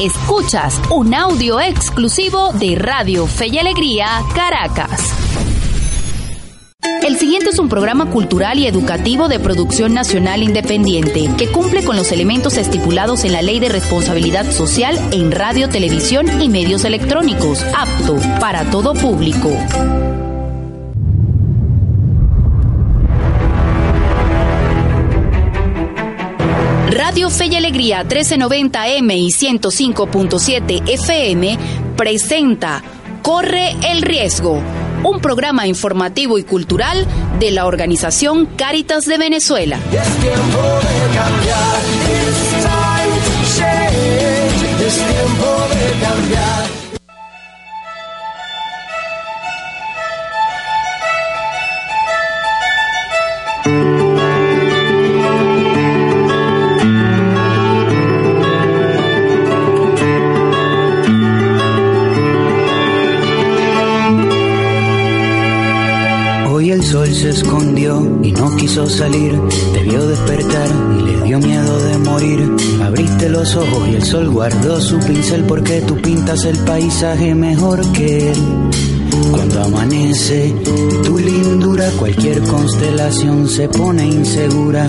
Escuchas un audio exclusivo de Radio Fe y Alegría Caracas. El siguiente es un programa cultural y educativo de producción nacional independiente que cumple con los elementos estipulados en la Ley de Responsabilidad Social en radio, televisión y medios electrónicos, apto para todo público. Radio Fe y Alegría 1390M y 105.7 FM presenta Corre el Riesgo, un programa informativo y cultural de la organización Cáritas de Venezuela. Es tiempo de cambiar. Es tiempo de cambiar. Quiso salir. Te vio despertar y le dio miedo de morir. Abriste los ojos y el sol guardó su pincel porque tú pintas el paisaje mejor que él. Cuando amanece, tu lindura, cualquier constelación se pone insegura.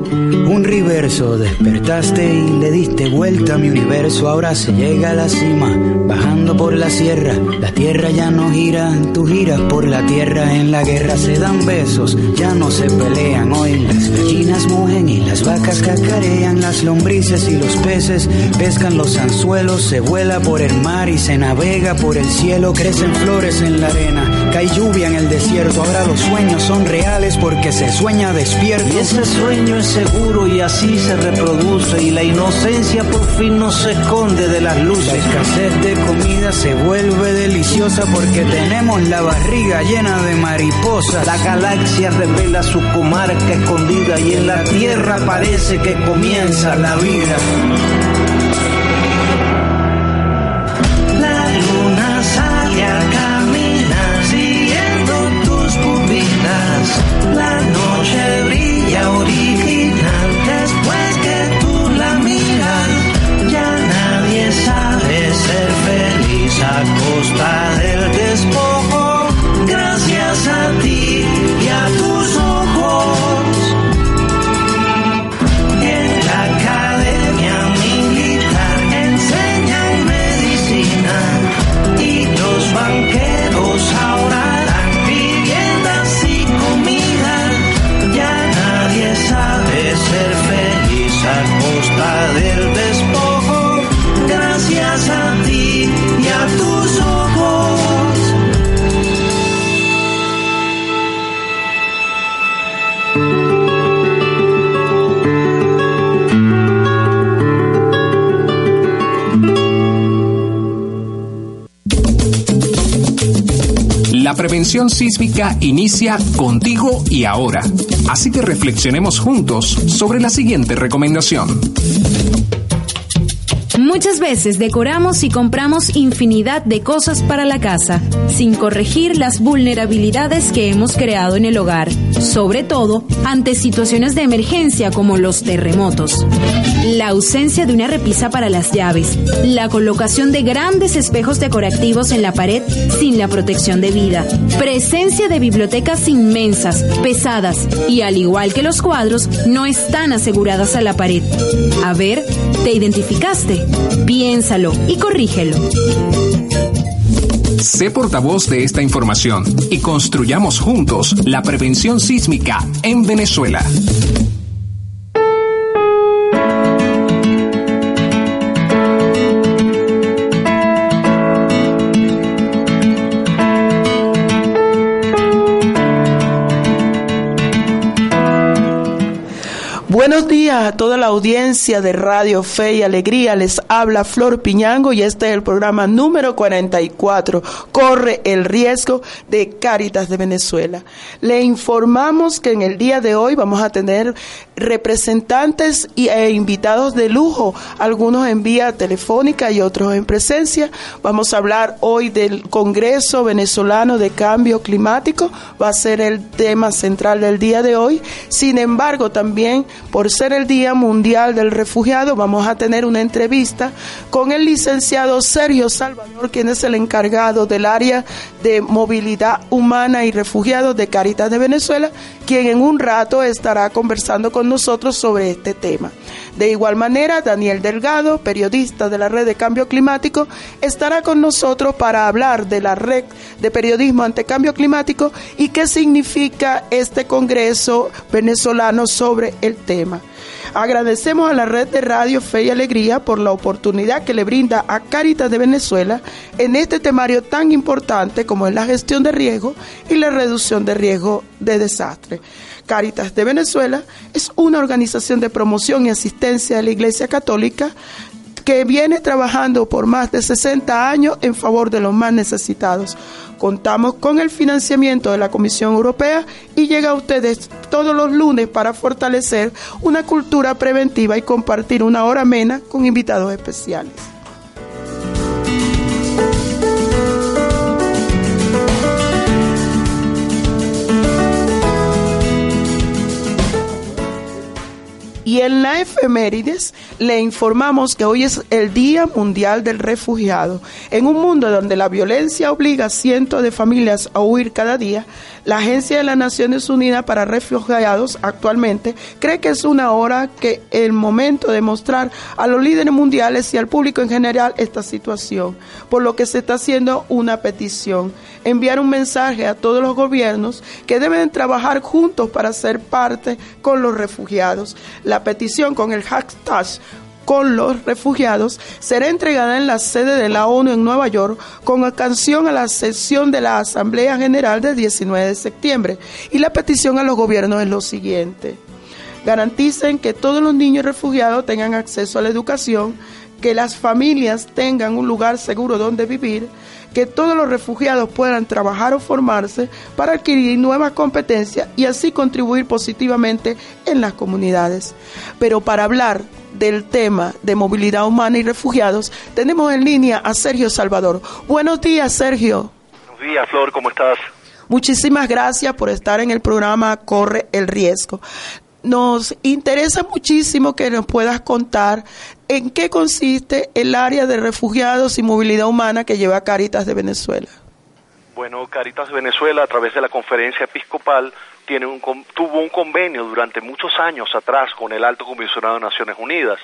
un reverso. Despertaste y le diste vuelta a mi universo. Ahora se llega a la cima, bajando por la sierra. La tierra ya no gira, tú giras por la tierra. En la guerra se dan besos, ya no se pelean. Hoy las gallinas mugen y las vacas cacarean. Las lombrices y los peces pescan los anzuelos. Se vuela por el mar y se navega por el cielo. Crecen flores en la arena, cae lluvia en el desierto. Ahora los sueños son reales porque se sueña despierto. Y ese sueño es seguro y así se reproduce y la inocencia por fin no se esconde de las La luces. escasez de comida se vuelve deliciosa porque tenemos la barriga llena de mariposas. La galaxia revela su comarca escondida y en la tierra parece que comienza la vida. Prevención sísmica inicia contigo y ahora. Así que reflexionemos juntos sobre la siguiente recomendación. Muchas veces decoramos y compramos infinidad de cosas para la casa, sin corregir las vulnerabilidades que hemos creado en el hogar, sobre todo ante situaciones de emergencia como los terremotos. La ausencia de una repisa para las llaves, la colocación de grandes espejos decorativos en la pared sin la protección debida, presencia de bibliotecas inmensas, pesadas y al igual que los cuadros, no están aseguradas a la pared. A ver, ¿te identificaste? Piénsalo y corrígelo. Sé portavoz de esta información y construyamos juntos la prevención sísmica en Venezuela. A toda la audiencia de Radio Fe y Alegría. Les habla Flor Piñango y este es el programa número 44. Corre el riesgo de Cáritas de Venezuela. Le informamos que en el día de hoy vamos a tener representantes e invitados de lujo, algunos en vía telefónica y otros en presencia. Vamos a hablar hoy del Congreso Venezolano de Cambio Climático. Va a ser el tema central del día de hoy. Sin embargo, también por ser el Día Mundial del Refugiado, vamos a tener una entrevista con el licenciado Sergio Salvador, quien es el encargado del área de movilidad humana y refugiados de Caritas de Venezuela, quien en un rato estará conversando con nosotros sobre este tema. De igual manera, Daniel Delgado, periodista de la Red de Cambio Climático, estará con nosotros para hablar de la red de periodismo ante cambio climático y qué significa este Congreso venezolano sobre el tema. Agradecemos a la red de Radio Fe y Alegría por la oportunidad que le brinda a Caritas de Venezuela en este temario tan importante como es la gestión de riesgo y la reducción de riesgo de desastre. Caritas de Venezuela es una organización de promoción y asistencia de la Iglesia Católica que viene trabajando por más de 60 años en favor de los más necesitados. Contamos con el financiamiento de la Comisión Europea y llega a ustedes todos los lunes para fortalecer una cultura preventiva y compartir una hora amena con invitados especiales. Y en la efemérides le informamos que hoy es el Día Mundial del Refugiado. En un mundo donde la violencia obliga a cientos de familias a huir cada día, la Agencia de las Naciones Unidas para Refugiados actualmente cree que es una hora que el momento de mostrar a los líderes mundiales y al público en general esta situación, por lo que se está haciendo una petición, enviar un mensaje a todos los gobiernos que deben trabajar juntos para ser parte con los refugiados. Petición con el hashtag con los refugiados será entregada en la sede de la ONU en Nueva York con canción a la sesión de la Asamblea General del 19 de septiembre. Y la petición a los gobiernos es lo siguiente. Garanticen que todos los niños refugiados tengan acceso a la educación, que las familias tengan un lugar seguro donde vivir, que todos los refugiados puedan trabajar o formarse para adquirir nuevas competencias y así contribuir positivamente en las comunidades. Pero para hablar del tema de movilidad humana y refugiados, tenemos en línea a Sergio Salvador. Buenos días, Sergio. Buenos días, Flor, ¿cómo estás? Muchísimas gracias por estar en el programa Corre el Riesgo. Nos interesa muchísimo que nos puedas contar en qué consiste el área de refugiados y movilidad humana que lleva Caritas de Venezuela. Bueno, Caritas de Venezuela, a través de la conferencia episcopal, tiene un, tuvo un convenio durante muchos años atrás con el Alto Comisionado de Naciones Unidas,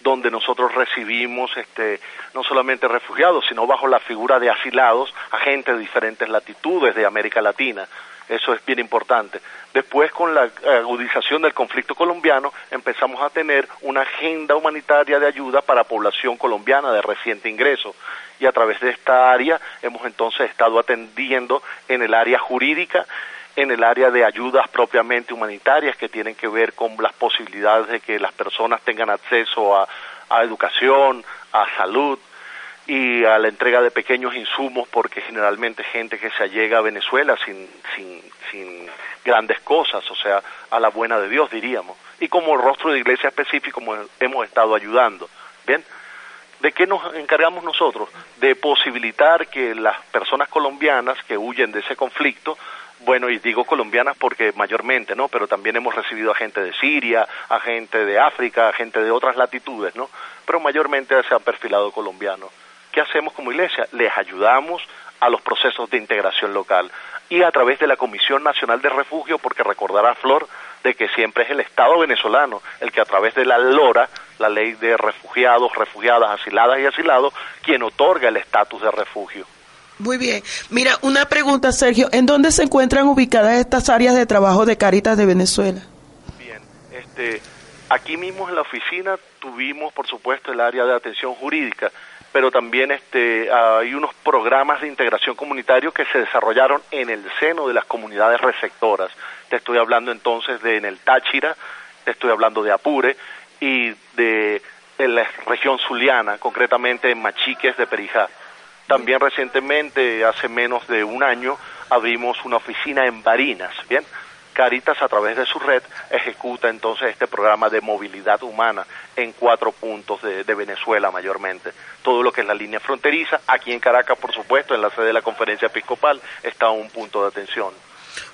donde nosotros recibimos este, no solamente refugiados, sino bajo la figura de asilados a gente de diferentes latitudes de América Latina. Eso es bien importante. Después, con la agudización del conflicto colombiano, empezamos a tener una agenda humanitaria de ayuda para población colombiana de reciente ingreso. Y a través de esta área hemos entonces estado atendiendo en el área jurídica, en el área de ayudas propiamente humanitarias que tienen que ver con las posibilidades de que las personas tengan acceso a, a educación, a salud, y a la entrega de pequeños insumos porque generalmente gente que se allega a Venezuela sin, sin, sin grandes cosas, o sea, a la buena de Dios diríamos. Y como rostro de iglesia específico hemos estado ayudando. Bien, ¿de qué nos encargamos nosotros? De posibilitar que las personas colombianas que huyen de ese conflicto bueno, y digo colombianas porque mayormente, ¿no? Pero también hemos recibido a gente de Siria, a gente de África, a gente de otras latitudes, ¿no? Pero mayormente se han perfilado colombianos. ¿Qué hacemos como iglesia? Les ayudamos a los procesos de integración local y a través de la Comisión Nacional de Refugio, porque recordará Flor de que siempre es el Estado venezolano el que a través de la LORA, la ley de refugiados, refugiadas, asiladas y asilados, quien otorga el estatus de refugio. Muy bien. Mira, una pregunta, Sergio. ¿En dónde se encuentran ubicadas estas áreas de trabajo de Caritas de Venezuela? Bien, este, aquí mismo en la oficina tuvimos, por supuesto, el área de atención jurídica, pero también este, hay unos programas de integración comunitario que se desarrollaron en el seno de las comunidades receptoras. Te estoy hablando entonces de en el Táchira, te estoy hablando de Apure y de, de la región zuliana, concretamente en Machiques de Perijá. También recientemente, hace menos de un año, abrimos una oficina en Barinas, ¿bien? Caritas a través de su red ejecuta entonces este programa de movilidad humana en cuatro puntos de, Venezuela mayormente. Todo lo que es la línea fronteriza, aquí en Caracas por supuesto, en la sede de la conferencia episcopal, está un punto de atención.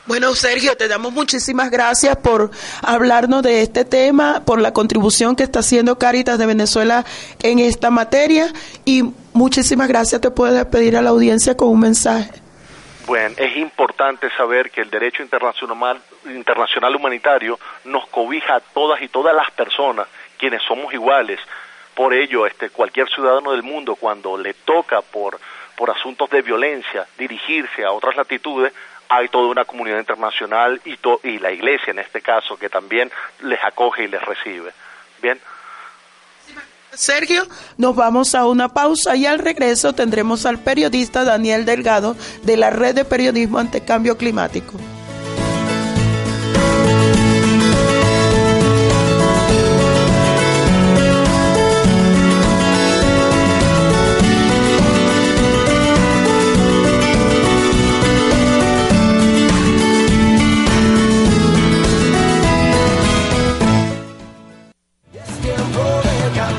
Bueno, Sergio, te damos muchísimas gracias por hablarnos de este tema, por la contribución que está haciendo Caritas de Venezuela en esta materia y muchísimas gracias. Te puedes pedir a la audiencia con un mensaje. Bueno, es importante saber que el derecho internacional, internacional humanitario nos cobija a todas y todas las personas, quienes somos iguales. Por ello, este, cualquier ciudadano del mundo, cuando le toca por, por asuntos de violencia dirigirse a otras latitudes, hay toda una comunidad internacional y, to y la iglesia en este caso que también les acoge y les recibe. Bien. Sergio, nos vamos a una pausa y al regreso tendremos al periodista Daniel Delgado de la Red de Periodismo ante Cambio Climático.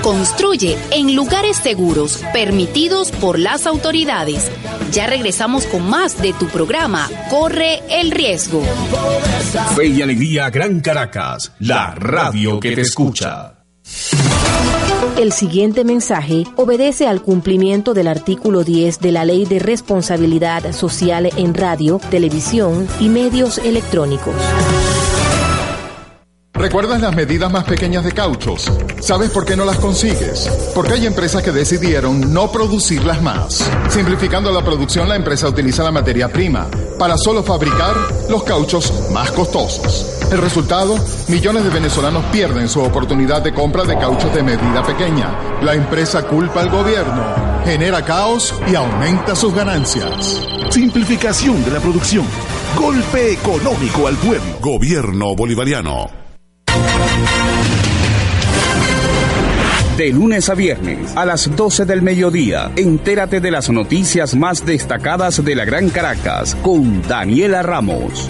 Construye en lugares seguros, permitidos por las autoridades. Ya regresamos con más de tu programa Corre el Riesgo. Fe y Alegría Gran Caracas, la radio que te escucha. El siguiente mensaje obedece al cumplimiento del artículo 10 de la Ley de Responsabilidad Social en Radio, Televisión y Medios Electrónicos. ¿Recuerdas las medidas más pequeñas de cauchos? ¿Sabes por qué no las consigues? Porque hay empresas que decidieron no producirlas más. Simplificando la producción, la empresa utiliza la materia prima para solo fabricar los cauchos más costosos. El resultado, millones de venezolanos pierden su oportunidad de compra de cauchos de medida pequeña. La empresa culpa al gobierno, genera caos y aumenta sus ganancias. Simplificación de la producción. Golpe económico al pueblo. Gobierno bolivariano. De lunes a viernes a las 12 del mediodía, entérate de las noticias más destacadas de la Gran Caracas con Daniela Ramos.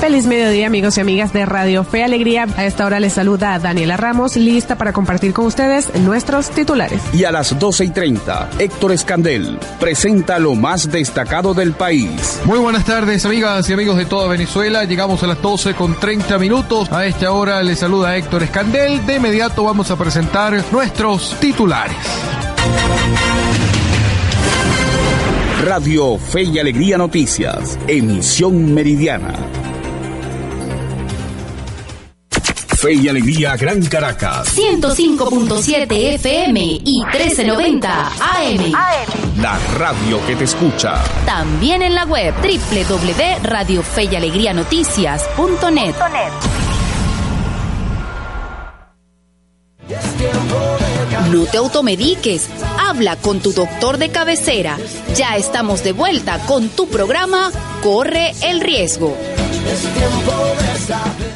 Feliz mediodía amigos y amigas de Radio Fe Alegría. A esta hora les saluda Daniela Ramos, lista para compartir con ustedes nuestros titulares. Y a las 12 y 30, Héctor Escandel presenta lo más destacado del país. Muy buenas tardes amigas y amigos de toda Venezuela. Llegamos a las 12 con 30 minutos. A esta hora les saluda Héctor Escandel. De inmediato vamos a presentar nuestros titulares. Radio Fe y Alegría Noticias, emisión meridiana. Fe y Alegría Gran Caracas. 105.7 FM y 1390 AM. La radio que te escucha. También en la web www.radiofeyalegrianoticias.net. No te automediques. Habla con tu doctor de cabecera. Ya estamos de vuelta con tu programa Corre el Riesgo. Es tiempo de saber.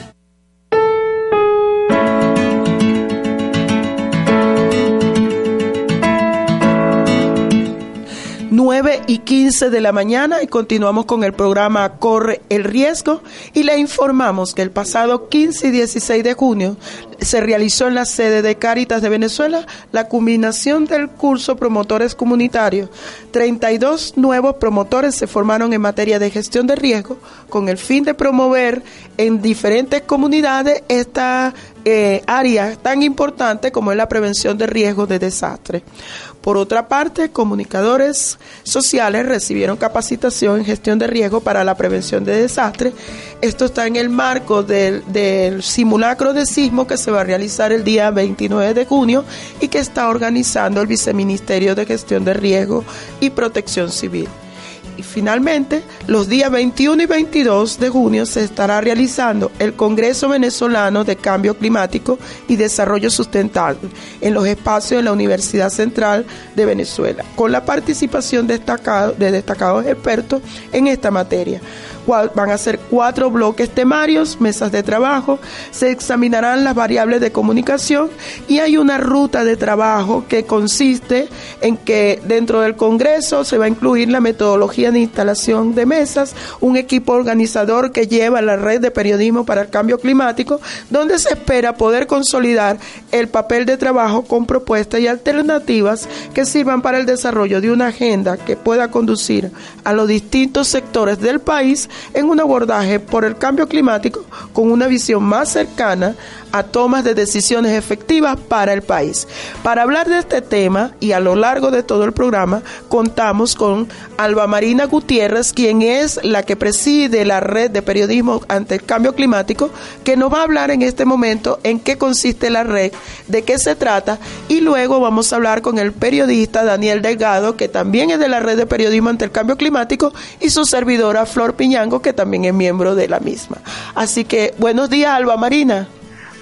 9 y 15 de la mañana y continuamos con el programa Corre el Riesgo y le informamos que el pasado 15 y 16 de junio se realizó en la sede de Cáritas de Venezuela la culminación del curso Promotores Comunitarios. 32 nuevos promotores se formaron en materia de gestión de riesgo con el fin de promover en diferentes comunidades esta eh, área tan importante como es la prevención de riesgos de desastre. Por otra parte, comunicadores sociales recibieron capacitación en gestión de riesgo para la prevención de desastres. Esto está en el marco del, simulacro de sismo que se va a realizar el día 29 de junio y que está organizando el Viceministerio de Gestión de Riesgo y Protección Civil. Y finalmente, los días 21 y 22 de junio se estará realizando el Congreso Venezolano de Cambio Climático y Desarrollo Sustentable en los espacios de la Universidad Central de Venezuela, con la participación destacado, de destacados expertos en esta materia van a ser cuatro bloques temarios, mesas de trabajo, se examinarán las variables de comunicación y hay una ruta de trabajo que consiste en que dentro del Congreso se va a incluir la metodología de instalación de mesas, un equipo organizador que lleva la red de periodismo para el cambio climático, donde se espera poder consolidar el papel de trabajo con propuestas y alternativas que sirvan para el desarrollo de una agenda que pueda conducir a los distintos sectores del país en un abordaje por el cambio climático con una visión más cercana a tomas de decisiones efectivas para el país. Para hablar de este tema y a lo largo de todo el programa contamos con Alba Marina Gutiérrez, quien es la que preside la red de periodismo ante el cambio climático, que nos va a hablar en este momento en qué consiste la red, de qué se trata y luego vamos a hablar con el periodista Daniel Delgado, que también es de la red de periodismo ante el cambio climático y su servidora Flor Piñango, que también es miembro de la misma. Así que buenos días Alba Marina.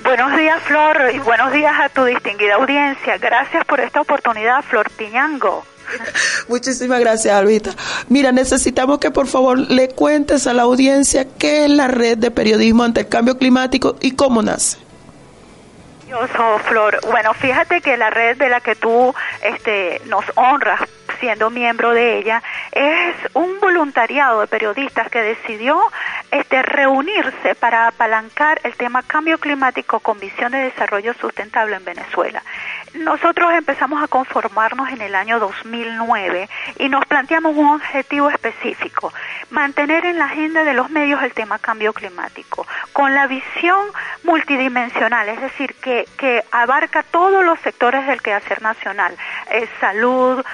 Buenos días, Flor, y buenos días a tu distinguida audiencia. Gracias por esta oportunidad, Flor Piñango. Muchísimas gracias, Albita. Mira, necesitamos que por favor le cuentes a la audiencia qué es la red de periodismo ante el cambio climático y cómo nace. Yo soy Flor. Bueno, fíjate que la red de la que tú este, nos honras siendo miembro de ella, es un voluntariado de periodistas que decidió este, reunirse para apalancar el tema cambio climático con visión de desarrollo sustentable en Venezuela. Nosotros empezamos a conformarnos en el año 2009 y nos planteamos un objetivo específico, mantener en la agenda de los medios el tema cambio climático, con la visión multidimensional, es decir, que, que abarca todos los sectores del quehacer nacional, eh, salud,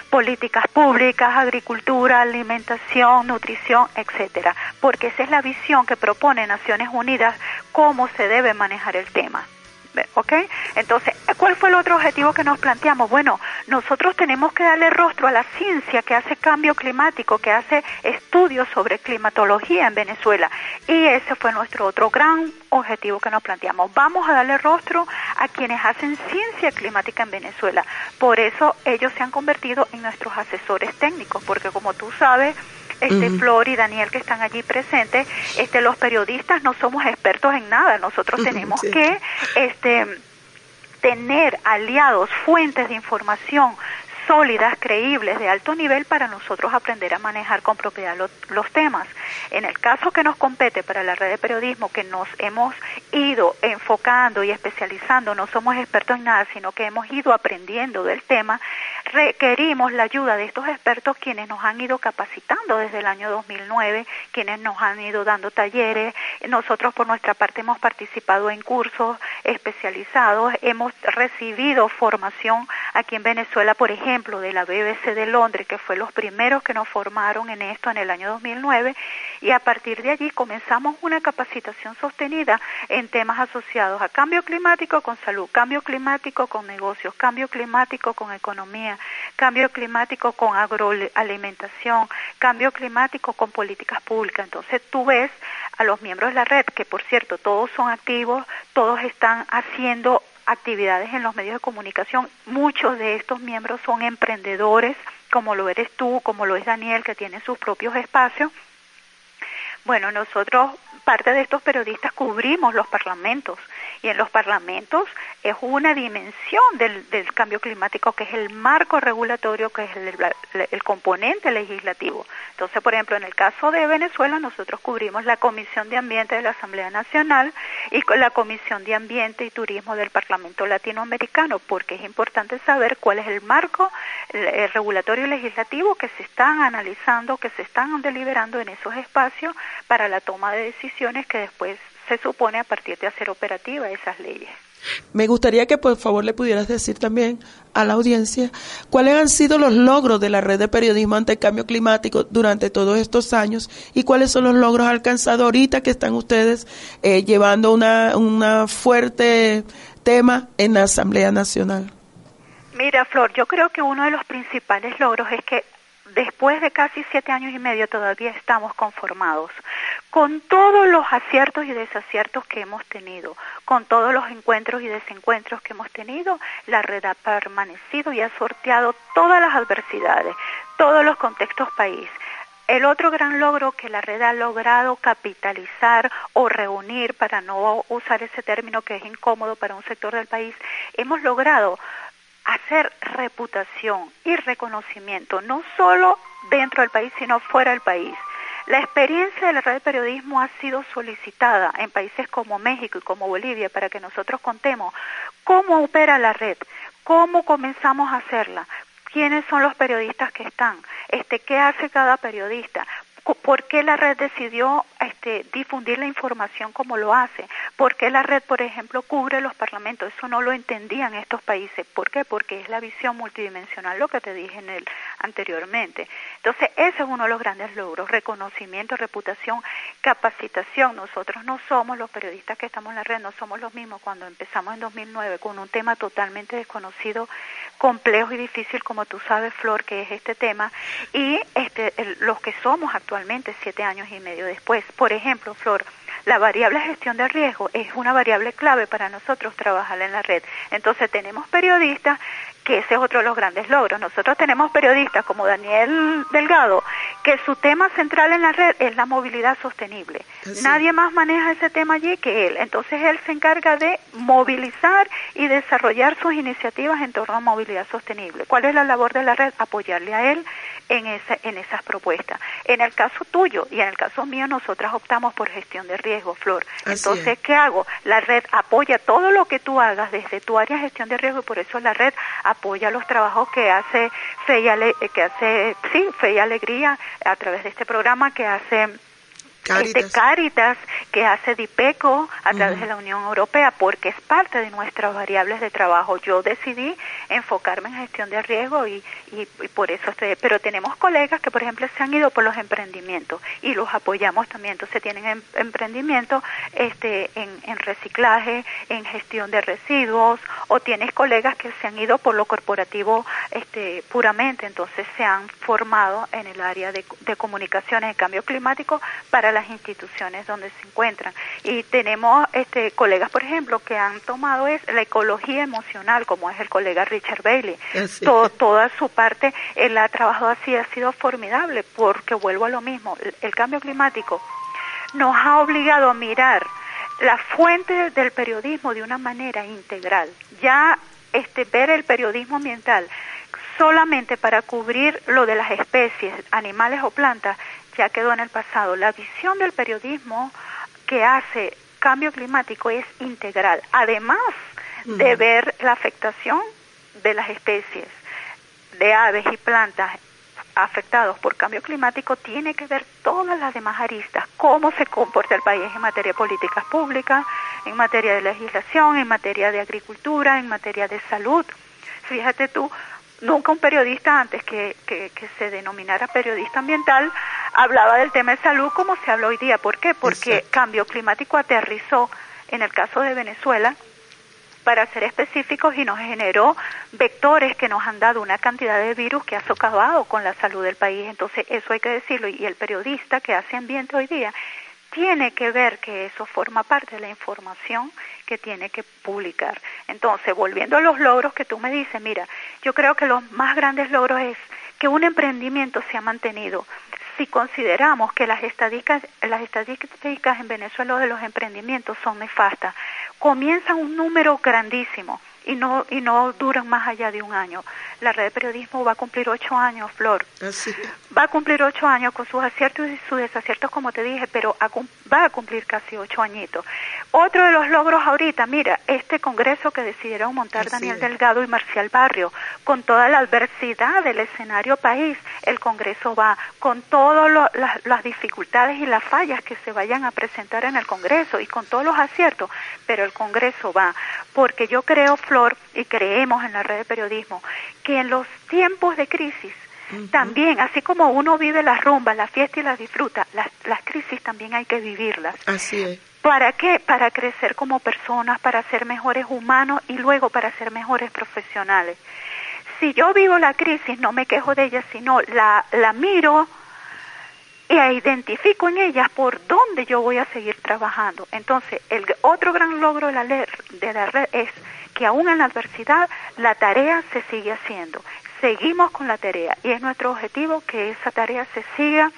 públicas, agricultura, alimentación, nutrición, etcétera, porque esa es la visión que propone Naciones Unidas cómo se debe manejar el tema. ¿Ok? Entonces, ¿cuál fue el otro objetivo que nos planteamos? Bueno, nosotros tenemos que darle rostro a la ciencia que hace cambio climático, que hace estudios sobre climatología en Venezuela. Y ese fue nuestro otro gran objetivo que nos planteamos. Vamos a darle rostro a quienes hacen ciencia climática en Venezuela. Por eso ellos se han convertido en nuestros asesores técnicos, porque como tú sabes, este Flor y Daniel que están allí presentes, este los periodistas no somos expertos en nada, nosotros tenemos que este tener aliados, fuentes de información sólidas, creíbles, de alto nivel para nosotros aprender a manejar con propiedad los temas. En el caso que nos compete para la red de periodismo, que nos hemos ido enfocando y especializando, no somos expertos en nada, sino que hemos ido aprendiendo del tema, requerimos la ayuda de estos expertos quienes nos han ido capacitando desde el año 2009, quienes nos han ido dando talleres. Nosotros por nuestra parte hemos participado en cursos especializados, hemos recibido formación aquí en Venezuela, por ejemplo, de la BBC de Londres, que fue los primeros que nos formaron en esto en el año 2009, y a partir de allí comenzamos una capacitación sostenida en temas asociados a cambio climático con salud, cambio climático con negocios, cambio climático con economía, cambio climático con agroalimentación, cambio climático con políticas públicas. Entonces tú ves a los miembros de la red, que por cierto todos son activos, todos están haciendo actividades en los medios de comunicación. Muchos de estos miembros son emprendedores, como lo eres tú, como lo es Daniel, que tiene sus propios espacios. Bueno, nosotros, parte de estos periodistas, cubrimos los parlamentos y en los parlamentos es una dimensión del, cambio climático que es el marco regulatorio, que es el, componente legislativo. Entonces, por ejemplo, en el caso de Venezuela, nosotros cubrimos la Comisión de Ambiente de la Asamblea Nacional y la Comisión de Ambiente y Turismo del Parlamento Latinoamericano, porque es importante saber cuál es el marco el regulatorio y legislativo que se están analizando, que se están deliberando en esos espacios para la toma de decisiones que después se supone a partir de hacer operativa esas leyes. Me gustaría que por favor le pudieras decir también a la audiencia cuáles han sido los logros de la red de periodismo ante el cambio climático durante todos estos años y cuáles son los logros alcanzados ahorita que están ustedes eh, llevando una, una fuerte tema en la Asamblea Nacional. Mira, Flor, yo creo que uno de los principales logros es que después de casi siete años y medio todavía estamos conformados con todos los aciertos y desaciertos que hemos tenido, con todos los encuentros y desencuentros que hemos tenido, la red ha permanecido y ha sorteado todas las adversidades, todos los contextos país. El otro gran logro que la red ha logrado capitalizar o reunir, para no usar ese término que es incómodo para un sector del país, hemos logrado hacer reputación y reconocimiento, no solo dentro del país, sino fuera del país. La experiencia de la red de periodismo ha sido solicitada en países como México y como Bolivia para que nosotros contemos cómo opera la red, cómo comenzamos a hacerla, quiénes son los periodistas que están, este, qué hace cada periodista, ¿Por qué la red decidió este, difundir la información como lo hace? ¿Por qué la red, por ejemplo, cubre los parlamentos? Eso no lo entendían estos países. ¿Por qué? Porque es la visión multidimensional, lo que te dije en anteriormente. Entonces, ese es uno de los grandes logros, reconocimiento, reputación, capacitación. Nosotros no somos los periodistas que estamos en la red, no somos los mismos cuando empezamos en 2009 con un tema totalmente desconocido, complejo y difícil, como tú sabes, Flor, que es este tema, y este, los que somos actualmente siete años y medio después. Por ejemplo, Flor, la variable gestión de riesgo es una variable clave para nosotros trabajar en la red. Entonces tenemos periodistas que ese es otro de los grandes logros. Nosotros tenemos periodistas como Daniel Delgado, que su tema central en la red es la movilidad sostenible. Nadie más maneja ese tema allí que él. Entonces él se encarga de movilizar y desarrollar sus iniciativas en torno a movilidad sostenible. ¿Cuál es la labor de la red? Apoyarle a él en, esa, en esas propuestas. En el caso tuyo y en el caso mío, nosotras optamos por gestión de riesgo, Flor. Entonces, ¿qué hago? La red apoya todo lo que tú hagas desde tu área de gestión de riesgo y por eso la red apoya los trabajos que hace Fe y, Ale que hace, sí, Fe y Alegría a través de este programa que hace Caritas. Este Caritas que hace DIPECO a través de la Unión Europea porque es parte de nuestras variables de trabajo. Yo decidí enfocarme en gestión de riesgo y, y, por eso estoy, pero tenemos colegas que por ejemplo se han ido por los emprendimientos y los apoyamos también. Entonces tienen em, emprendimiento este, en, en reciclaje, en gestión de residuos o tienes colegas que se han ido por lo corporativo este, puramente, entonces se han formado en el área de, de comunicaciones y cambio climático para las instituciones donde se encuentran. Y tenemos este, colegas, por ejemplo, que han tomado es la ecología emocional, como es el colega Richard Bailey. Ah, toda su parte, él ha trabajado así, ha sido formidable, porque vuelvo a lo mismo, el, cambio climático nos ha obligado a mirar la fuente del periodismo de una manera integral. Ya este, ver el periodismo ambiental solamente para cubrir lo de las especies, animales o plantas, ya quedó en el pasado. La visión del periodismo que hace cambio climático es integral, además de ver la afectación de las especies de aves y plantas afectados por cambio climático tiene que ver todas las demás aristas, cómo se comporta el país en materia de políticas públicas, en materia de legislación, en materia de agricultura, en materia de salud. Fíjate tú, nunca un periodista antes que, que, se denominara periodista ambiental hablaba del tema de salud como se habla hoy día. ¿Por qué? Porque cambio climático aterrizó en el caso de Venezuela para ser específicos y nos generó vectores que nos han dado una cantidad de virus que ha socavado con la salud del país. Entonces, eso hay que decirlo. Y el periodista que hace ambiente hoy día tiene que ver que eso forma parte de la información que tiene que publicar. Entonces, volviendo a los logros que tú me dices, mira, yo creo que los más grandes logros es que un emprendimiento se ha mantenido. Si consideramos que las estadísticas, las estadísticas en Venezuela de los emprendimientos son nefastas, comienzan un número grandísimo y no, y no duran más allá de un año. la red de periodismo va a cumplir ocho años, Flor. Así. Va a cumplir ocho años con sus aciertos y sus desaciertos, como te dije, pero a va a cumplir casi ocho añitos. Otro de los logros ahorita, mira, este congreso que decidieron montar Así Daniel es. Delgado y Marcial Barrio, con toda la adversidad del escenario país, el Congreso va, con todas las, las dificultades y las fallas que se vayan a presentar en el Congreso y con todos los aciertos, pero el Congreso va, porque yo creo, Flor, y creemos en la red de periodismo, que en los tiempos de crisis, también, así como uno vive las rumbas, la fiesta y las disfruta, las, las crisis también hay que vivirlas. Así es. ¿Para qué? Para crecer como personas, para ser mejores humanos y luego para ser mejores profesionales. Si yo vivo la crisis, no me quejo de ella, sino la, la miro y identifico en ella por dónde yo voy a seguir trabajando. Entonces, el otro gran logro de la, red, de la red es que aún en la adversidad la tarea se sigue haciendo. Seguimos con la tarea y es nuestro objetivo que esa tarea se siga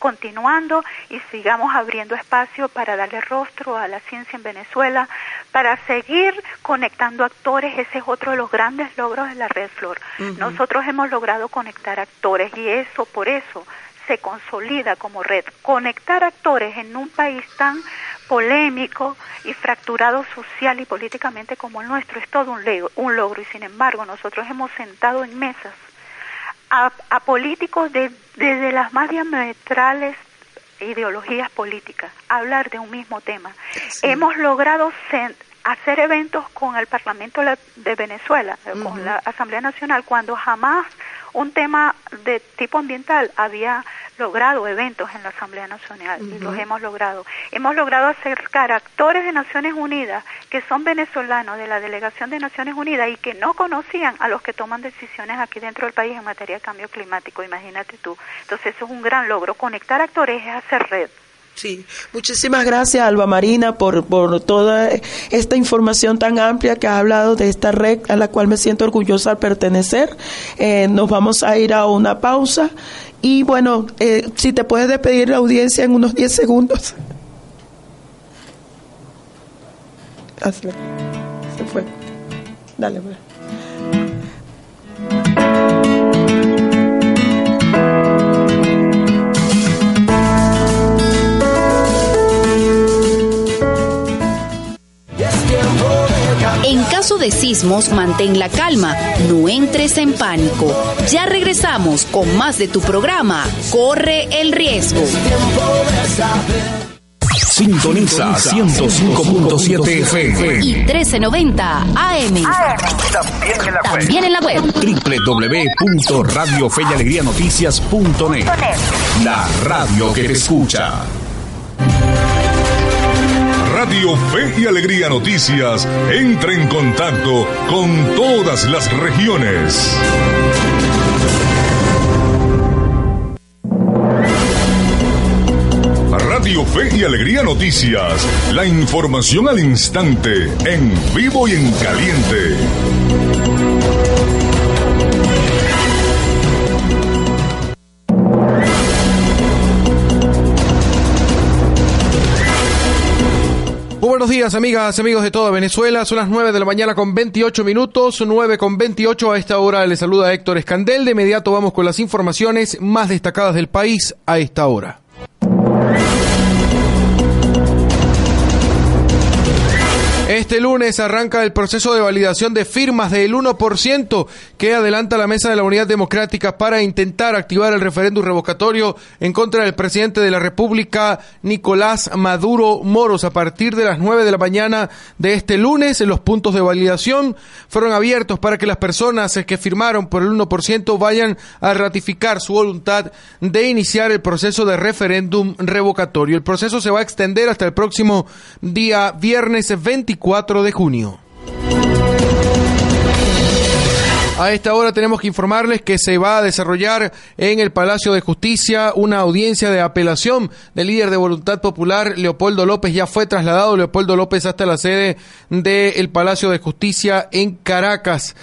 continuando y sigamos abriendo espacio para darle rostro a la ciencia en Venezuela, para seguir conectando actores, ese es otro de los grandes logros de la Red Flor. Nosotros hemos logrado conectar actores y eso, por eso, se consolida como red. Conectar actores en un país tan polémico y fracturado social y políticamente como el nuestro es todo un, lego- un logro y sin embargo nosotros hemos sentado en mesas a, a políticos de, desde las más diametrales ideologías políticas, hablar de un mismo tema. Hemos logrado hacer eventos con el Parlamento la- de Venezuela, con la Asamblea Nacional, cuando jamás un tema de tipo ambiental había logrado eventos en la Asamblea Nacional y los hemos logrado. Hemos logrado acercar actores de Naciones Unidas que son venezolanos de la delegación de Naciones Unidas y que no conocían a los que toman decisiones aquí dentro del país en materia de cambio climático, imagínate tú. Entonces eso es un gran logro. Conectar actores es hacer red. Sí, muchísimas gracias Alba Marina por, por toda esta información tan amplia que ha hablado de esta red a la cual me siento orgullosa al pertenecer. Eh, nos vamos a ir a una pausa y bueno, eh, si te puedes despedir la audiencia en unos 10 segundos. Se fue. Dale, pues. En caso de sismos, mantén la calma, no entres en pánico. Ya regresamos con más de tu programa, Corre el riesgo. Sintoniza 105.7 FM Y 1390 AM. También en la web. www.radiofeyalegrianoticias.net La radio que te escucha. Radio Fe y Alegría Noticias entra en contacto con todas las regiones. Radio Fe y Alegría Noticias, la información al instante, en vivo y en caliente. Buenos días, amigas amigos de toda Venezuela. Son las 9 de la mañana con 28 minutos, 9 con 28. A esta hora les saluda Héctor Escandel. De inmediato vamos con las informaciones más destacadas del país a esta hora. Este lunes arranca el proceso de validación de firmas del 1% que adelanta la Mesa de la Unidad Democrática para intentar activar el referéndum revocatorio en contra del presidente de la República, Nicolás Maduro Moros. A partir de las 9 de la mañana de este lunes, los puntos de validación fueron abiertos para que las personas que firmaron por el 1% vayan a ratificar su voluntad de iniciar el proceso de referéndum revocatorio. El proceso se va a extender hasta el próximo día viernes 24 de junio. A esta hora tenemos que informarles que se va a desarrollar en el Palacio de Justicia una audiencia de apelación del líder de Voluntad Popular, Leopoldo López. Ya fue trasladado Leopoldo López hasta la sede del Palacio de Justicia en Caracas.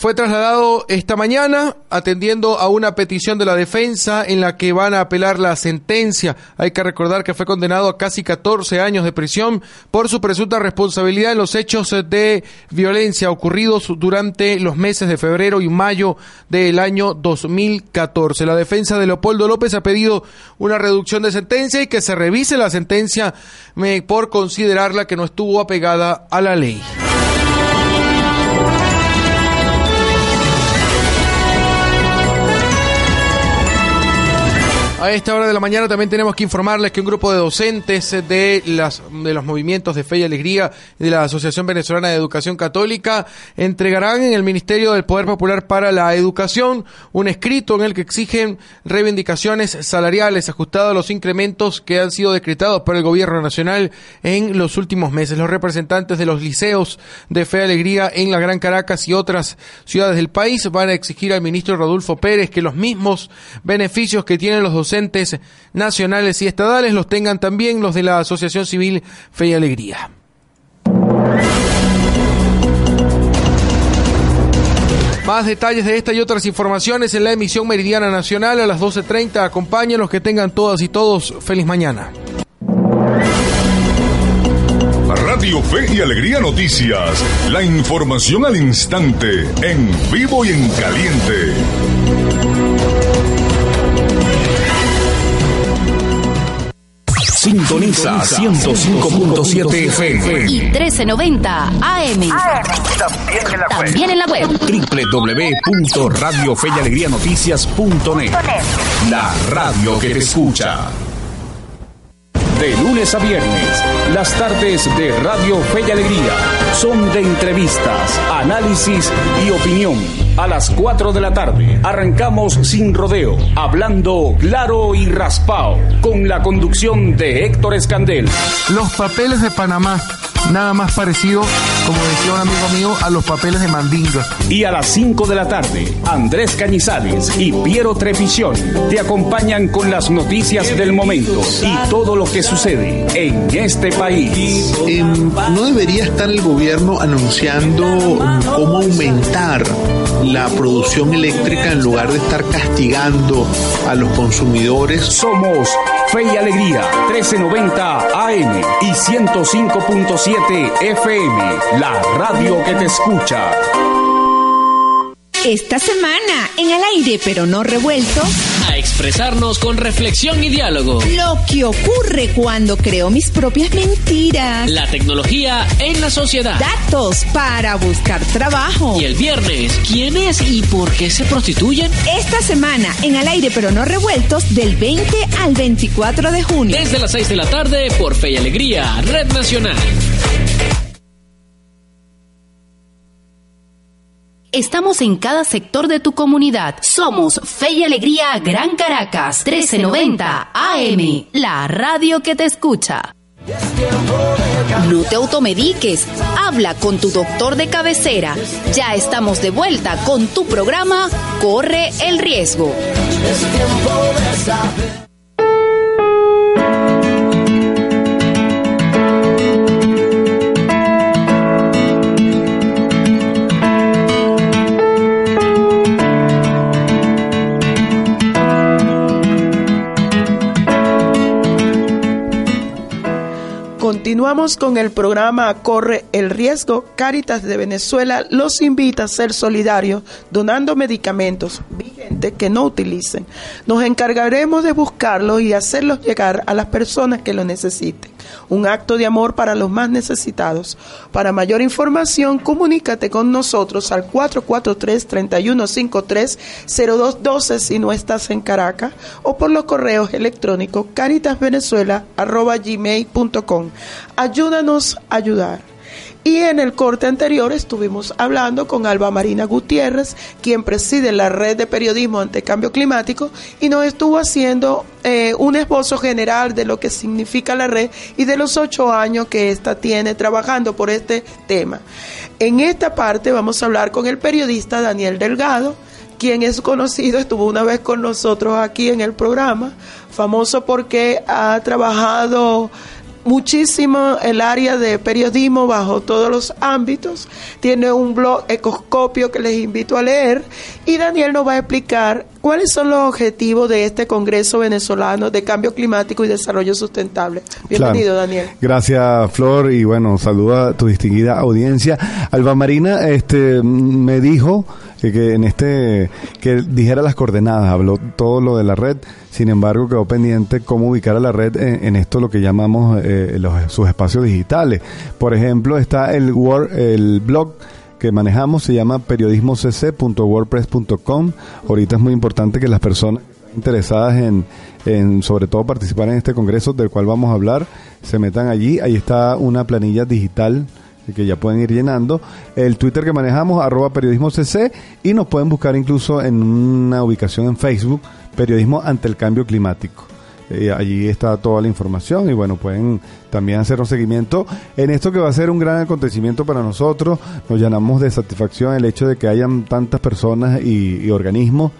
Fue trasladado esta mañana atendiendo a una petición de la defensa en la que van a apelar la sentencia. Hay que recordar que fue condenado a casi 14 años de prisión por su presunta responsabilidad en los hechos de violencia ocurridos durante los meses de febrero y mayo del año 2014. La defensa de Leopoldo López ha pedido una reducción de sentencia y que se revise la sentencia eh, por considerarla que no estuvo apegada a la ley. A esta hora de la mañana también tenemos que informarles que un grupo de docentes de, las, de los movimientos de Fe y Alegría de la Asociación Venezolana de Educación Católica entregarán en el Ministerio del Poder Popular para la Educación un escrito en el que exigen reivindicaciones salariales ajustadas a los incrementos que han sido decretados por el Gobierno Nacional en los últimos meses. Los representantes de los liceos de Fe y Alegría en la Gran Caracas y otras ciudades del país van a exigir al ministro Rodolfo Pérez que los mismos beneficios que tienen los docentes docentes nacionales y estadales los tengan también los de la Asociación Civil Fe y Alegría. Más detalles de esta y otras informaciones en la emisión meridiana nacional a las 12.30. Acompáñenos, que tengan todas y todos feliz mañana. Radio Fe y Alegría Noticias. La información al instante, en vivo y en caliente. Sintoniza 105.7 FM y 1390 AM. También en la web. www.radiofeyalegrianoticias.net. La radio que te escucha. De lunes a viernes, las tardes de Radio Fe y Alegría son de entrevistas, análisis y opinión. A las 4 de la tarde arrancamos sin rodeo, hablando claro y raspao, con la conducción de Héctor Escandel. Los papeles de Panamá nada más parecido, como decía un amigo mío, a los papeles de Mandinga. Y a las 5 de la tarde, Andrés Cañizales y Piero Trepición te acompañan con las noticias del momento y todo lo que sucede en este país. Em, ¿No debería estar el gobierno anunciando cómo aumentar la producción eléctrica en lugar de estar castigando a los consumidores? Somos Fe y Alegría, 1390 AM y 105.7 FM, la radio que te escucha. Esta semana, en el aire pero no revuelto, a expresarnos con reflexión y diálogo. Lo que ocurre cuando creo mis propias mentiras. La tecnología en la sociedad. Datos para buscar trabajo. Y el viernes, ¿quién es y por qué se prostituyen? Esta semana, en el aire pero no revueltos, del 20 al 24 de junio. Desde las 6 de la tarde por Fe y Alegría, Red Nacional. Estamos en cada sector de tu comunidad. Somos Fe y Alegría Gran Caracas 1390 AM, la radio que te escucha. No te automediques, habla con tu doctor de cabecera. Ya estamos de vuelta con tu programa Corre el riesgo. Continuamos con el programa Corre el Riesgo. Caritas de Venezuela los invita a ser solidarios donando medicamentos que no utilicen. Nos encargaremos de buscarlos y hacerlos llegar a las personas que lo necesiten. Un acto de amor para los más necesitados. Para mayor información, comunícate con nosotros al 443-3153-0212 si no estás en Caracas o por los correos electrónicos caritasvenezuela.gmail.com. Ayúdanos a ayudar. Y en el corte anterior estuvimos hablando con Alba Marina Gutiérrez, quien preside la red de periodismo ante cambio climático, y nos estuvo haciendo eh, un esbozo general de lo que significa la red y de los ocho años que ésta tiene trabajando por este tema. En esta parte vamos a hablar con el periodista Daniel Delgado, quien es conocido, estuvo una vez con nosotros aquí en el programa, famoso porque ha trabajado muchísimo el área de periodismo bajo todos los ámbitos. Tiene un blog Ecoscopio que les invito a leer y Daniel nos va a explicar cuáles son los objetivos de este Congreso venezolano de cambio climático y desarrollo sustentable. Bienvenido, Claro. Daniel. Gracias, Flor, y bueno, saluda a tu distinguida audiencia. Alba Marina este, me dijo que, en este, que dijera las coordenadas, habló todo lo de la red, sin embargo quedó pendiente cómo ubicar a la red en, en esto lo que llamamos eh, los, sus espacios digitales. Por ejemplo, está el, Word, el blog que manejamos se llama periodismocc.wordpress.com. Ahorita es muy importante que las personas interesadas en, en sobre todo participar en este congreso del cual vamos a hablar se metan allí. Ahí está una planilla digital que ya pueden ir llenando. El Twitter que manejamos, arroba periodismo CC, y nos pueden buscar incluso en una ubicación en Facebook, Periodismo ante el Cambio Climático. Eh, allí está toda la información y bueno, pueden también hacer un seguimiento en esto que va a ser un gran acontecimiento para nosotros. Nos llenamos de satisfacción el hecho de que hayan tantas personas y, y organismos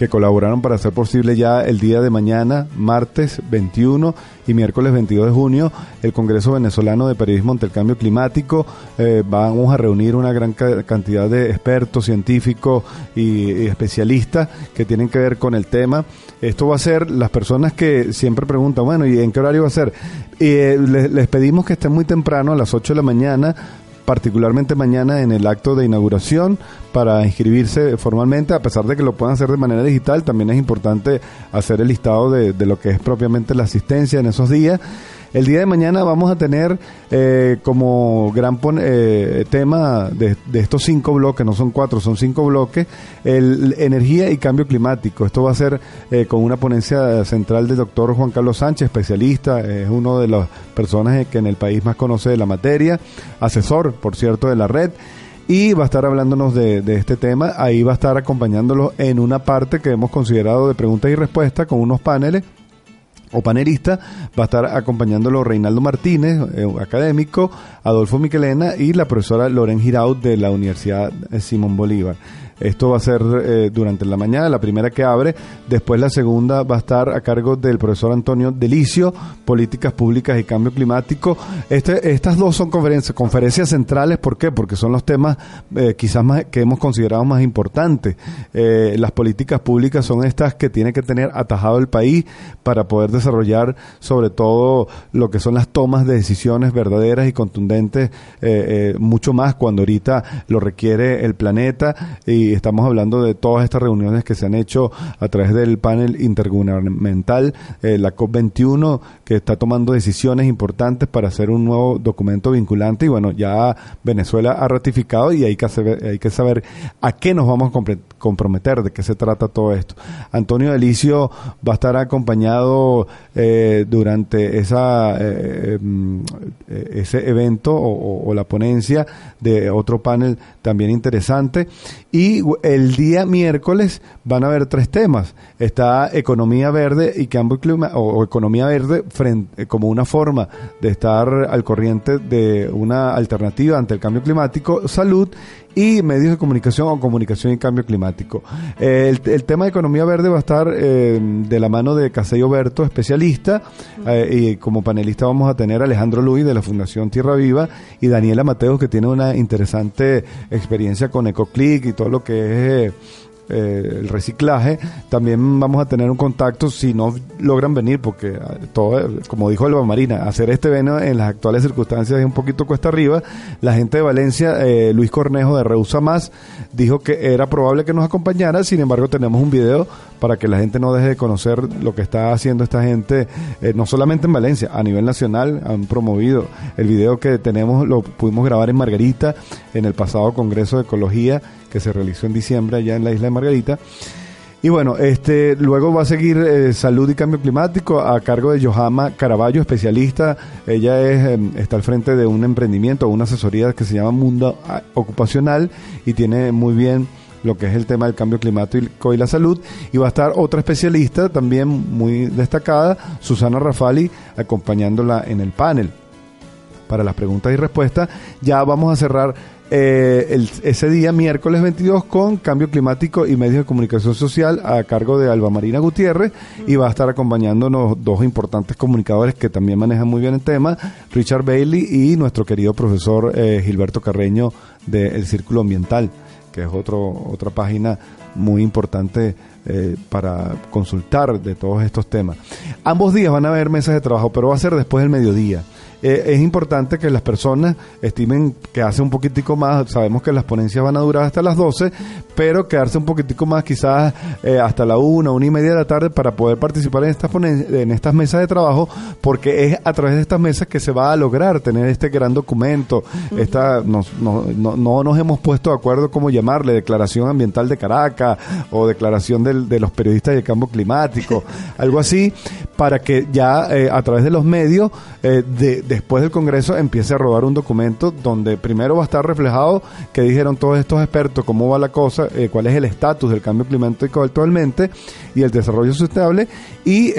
que colaboraron para hacer posible ya el día de mañana, martes 21 y miércoles 22 de junio, el Congreso Venezolano de Periodismo ante el Cambio Climático. Eh, vamos a reunir una gran ca- cantidad de expertos, científicos y, y especialistas que tienen que ver con el tema. Esto va a ser las personas que siempre preguntan, bueno, ¿y en qué horario va a ser? Eh, les, les pedimos que estén muy temprano, a las 8 de la mañana, particularmente mañana en el acto de inauguración para inscribirse formalmente, a pesar de que lo puedan hacer de manera digital, también es importante hacer el listado de, de lo que es propiamente la asistencia en esos días. El día de mañana vamos a tener eh, como gran eh, tema de, de estos cinco bloques, no son cuatro, son cinco bloques, el energía y cambio climático. Esto va a ser eh, con una ponencia central del doctor Juan Carlos Sánchez, especialista, es uno de las personas que en el país más conoce de la materia, asesor, por cierto, de la red y va a estar hablándonos de, de este tema. Ahí va a estar acompañándolo en una parte que hemos considerado de preguntas y respuestas con unos paneles o panelista, va a estar acompañándolo Reinaldo Martínez, eh, académico, Adolfo Miquelena y la profesora Loren Giraud de la Universidad eh, Simón Bolívar. Esto va a ser eh, durante la mañana, la primera que abre. Después la segunda va a estar a cargo del profesor Antonio Delicio, Políticas Públicas y Cambio Climático. Este, estas dos son conferencias, conferencias centrales. ¿Por qué? Porque son los temas eh, quizás más que hemos considerado más importantes. Eh, las políticas públicas son estas que tiene que tener atajado el país para poder desarrollar sobre todo lo que son las tomas de decisiones verdaderas y contundentes, eh, eh, mucho más cuando ahorita lo requiere el planeta y estamos hablando de todas estas reuniones que se han hecho a través del panel intergubernamental, eh, la COP21, que está tomando decisiones importantes para hacer un nuevo documento vinculante y bueno, ya Venezuela ha ratificado y hay que saber, hay que saber a qué nos vamos a comprometer, de qué se trata todo esto. Antonio Delicio va a estar acompañado eh, durante esa eh, ese evento o- o la ponencia de otro panel también interesante y el día miércoles van a haber tres temas. Está economía verde y cambio clima o, o economía verde frente, eh, como una forma de estar al corriente de una alternativa ante el cambio climático salud y medios de comunicación o comunicación y cambio climático. Eh, el, tema de economía verde va a estar eh, de la mano de Casello Berto, especialista, eh, y como panelista vamos a tener a Alejandro Luis de la Fundación Tierra Viva y Daniela Mateos que tiene una interesante experiencia con EcoClick y todo lo que es... eh, el reciclaje, también vamos a tener un contacto si no logran venir, porque eh, todo, eh, como dijo Elba Marina, hacer este evento en las actuales circunstancias es un poquito cuesta arriba. La gente de Valencia, eh, Luis Cornejo de Reusa Más, dijo que era probable que nos acompañara, sin embargo tenemos un video para que la gente no deje de conocer lo que está haciendo esta gente, eh, no solamente en Valencia, a nivel nacional han promovido el video que tenemos, lo pudimos grabar en Margarita, en el pasado Congreso de Ecología que se realizó en diciembre allá en la isla de Margarita. Y bueno, este luego va a seguir eh, Salud y Cambio Climático a cargo de Johanna Caraballo, especialista. Ella es, eh, está al frente de un emprendimiento, una asesoría que se llama Mundo ah, Ocupacional y tiene muy bien lo que es el tema del cambio climático y la salud. Y va a estar otra especialista también muy destacada, Susana Rafali, acompañándola en el panel para las preguntas y respuestas. Ya vamos a cerrar eh, el- ese día, miércoles 22, con Cambio Climático y Medios de Comunicación Social a cargo de Alba Marina Gutiérrez y va a estar acompañándonos dos importantes comunicadores que también manejan muy bien el tema, Richard Bailey y nuestro querido profesor eh, Gilberto Carreño del Círculo Ambiental, que es otro, otra página muy importante eh, para consultar de todos estos temas. Ambos días van a haber mesas de trabajo, pero va a ser después del mediodía. Eh, es importante que las personas estimen que hace un poquitico más, sabemos que las ponencias van a durar hasta las 12, pero quedarse un poquitico más quizás eh, hasta la una, una y media de la tarde para poder participar en estas, en estas mesas de trabajo, porque es a través de estas mesas que se va a lograr tener este gran documento. Esta, nos- no, no, no nos hemos puesto de acuerdo cómo llamarle, Declaración Ambiental de Caracas o Declaración del- de los Periodistas del Cambio Climático, algo así, para que ya eh, a través de los medios, eh, de- después del Congreso, empiece a rodar un documento donde primero va a estar reflejado que dijeron todos estos expertos, cómo va la cosa, eh, cuál es el estatus del cambio climático actualmente y el desarrollo sustentable y eh,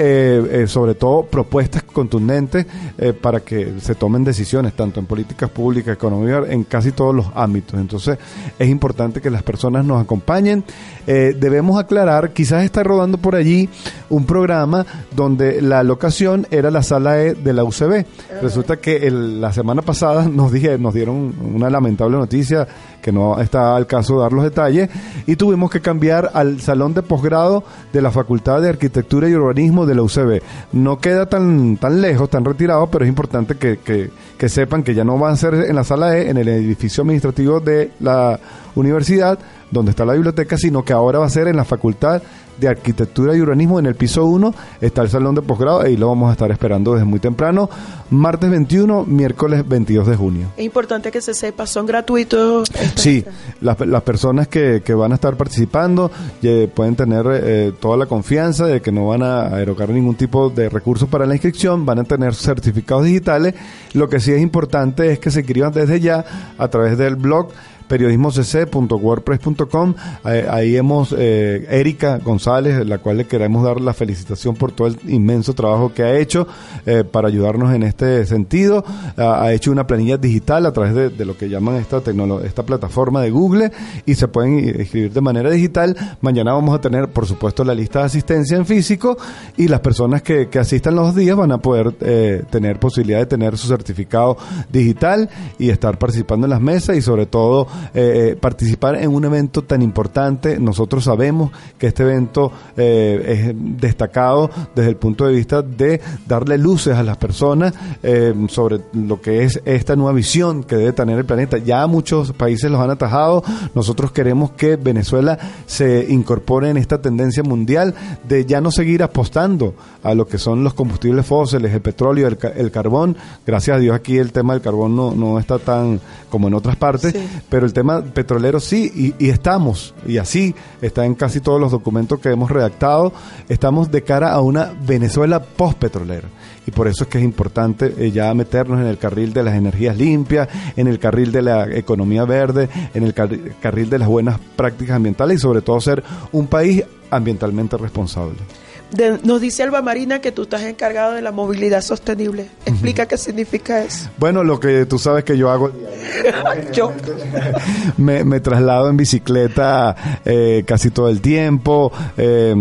eh, sobre todo propuestas contundentes eh, para que se tomen decisiones tanto en políticas públicas, económicas, en casi todos los ámbitos. Entonces es importante que las personas nos acompañen. Eh, debemos aclarar, quizás está rodando por allí un programa donde la locación era la sala E de la UCB. Resulta que el- la semana pasada nos, dije, nos dieron una lamentable noticia que no está al caso dar los detalles y tuvimos que cambiar al salón de posgrado de la Facultad de Arquitectura y Urbanismo de la UCB. No queda tan, tan lejos, tan retirado, pero es importante que, que- que sepan que ya no van a ser en la sala E, en el edificio administrativo de la universidad, donde está la biblioteca, sino que ahora va a ser en la Facultad de Arquitectura y Urbanismo, en el piso 1, está el salón de posgrado, ahí lo vamos a estar esperando desde muy temprano, martes 21, miércoles 22 de junio. Es importante que se sepa, son gratuitos. Sí, las, las personas que, que van a estar participando eh, pueden tener eh, toda la confianza de que no van a erogar ningún tipo de recursos para la inscripción, van a tener certificados digitales. Lo que sí es importante es que se inscriban desde ya a través del blog periodismocc.wordpress.com eh, ahí hemos eh, Erika González la cual le queremos dar la felicitación por todo el inmenso trabajo que ha hecho eh, para ayudarnos en este sentido. Ha, hecho una planilla digital a través de, lo que llaman esta tecnolo- esta plataforma de Google y se pueden inscribir de manera digital. Mañana vamos a tener por supuesto la lista de asistencia en físico y las personas que, que asistan los días van a poder eh, tener posibilidad de tener su certificado digital y estar participando en las mesas y sobre todo eh, eh, participar en un evento tan importante. Nosotros sabemos que este evento eh, es destacado desde el punto de vista de darle luces a las personas eh, sobre lo que es esta nueva visión que debe tener el planeta. Ya muchos países los han atajado. Nosotros queremos que Venezuela se incorpore en esta tendencia mundial de ya no seguir apostando a lo que son los combustibles fósiles, el petróleo, el, el carbón. Gracias a Dios aquí el tema del carbón no, no está tan como en otras partes, pero el tema petrolero sí, y, estamos, y así está en casi todos los documentos que hemos redactado, estamos de cara a una Venezuela post-petrolera. Y por eso es que es importante eh, ya meternos en el carril de las energías limpias, en el carril de la economía verde, en el carri- carril de las buenas prácticas ambientales y sobre todo ser un país ambientalmente responsable. De- nos dice Alba Marina que tú estás encargado de la movilidad sostenible. Explica qué significa eso. Bueno, lo que tú sabes que yo hago Yo, me, me traslado en bicicleta eh, casi todo el tiempo. eh,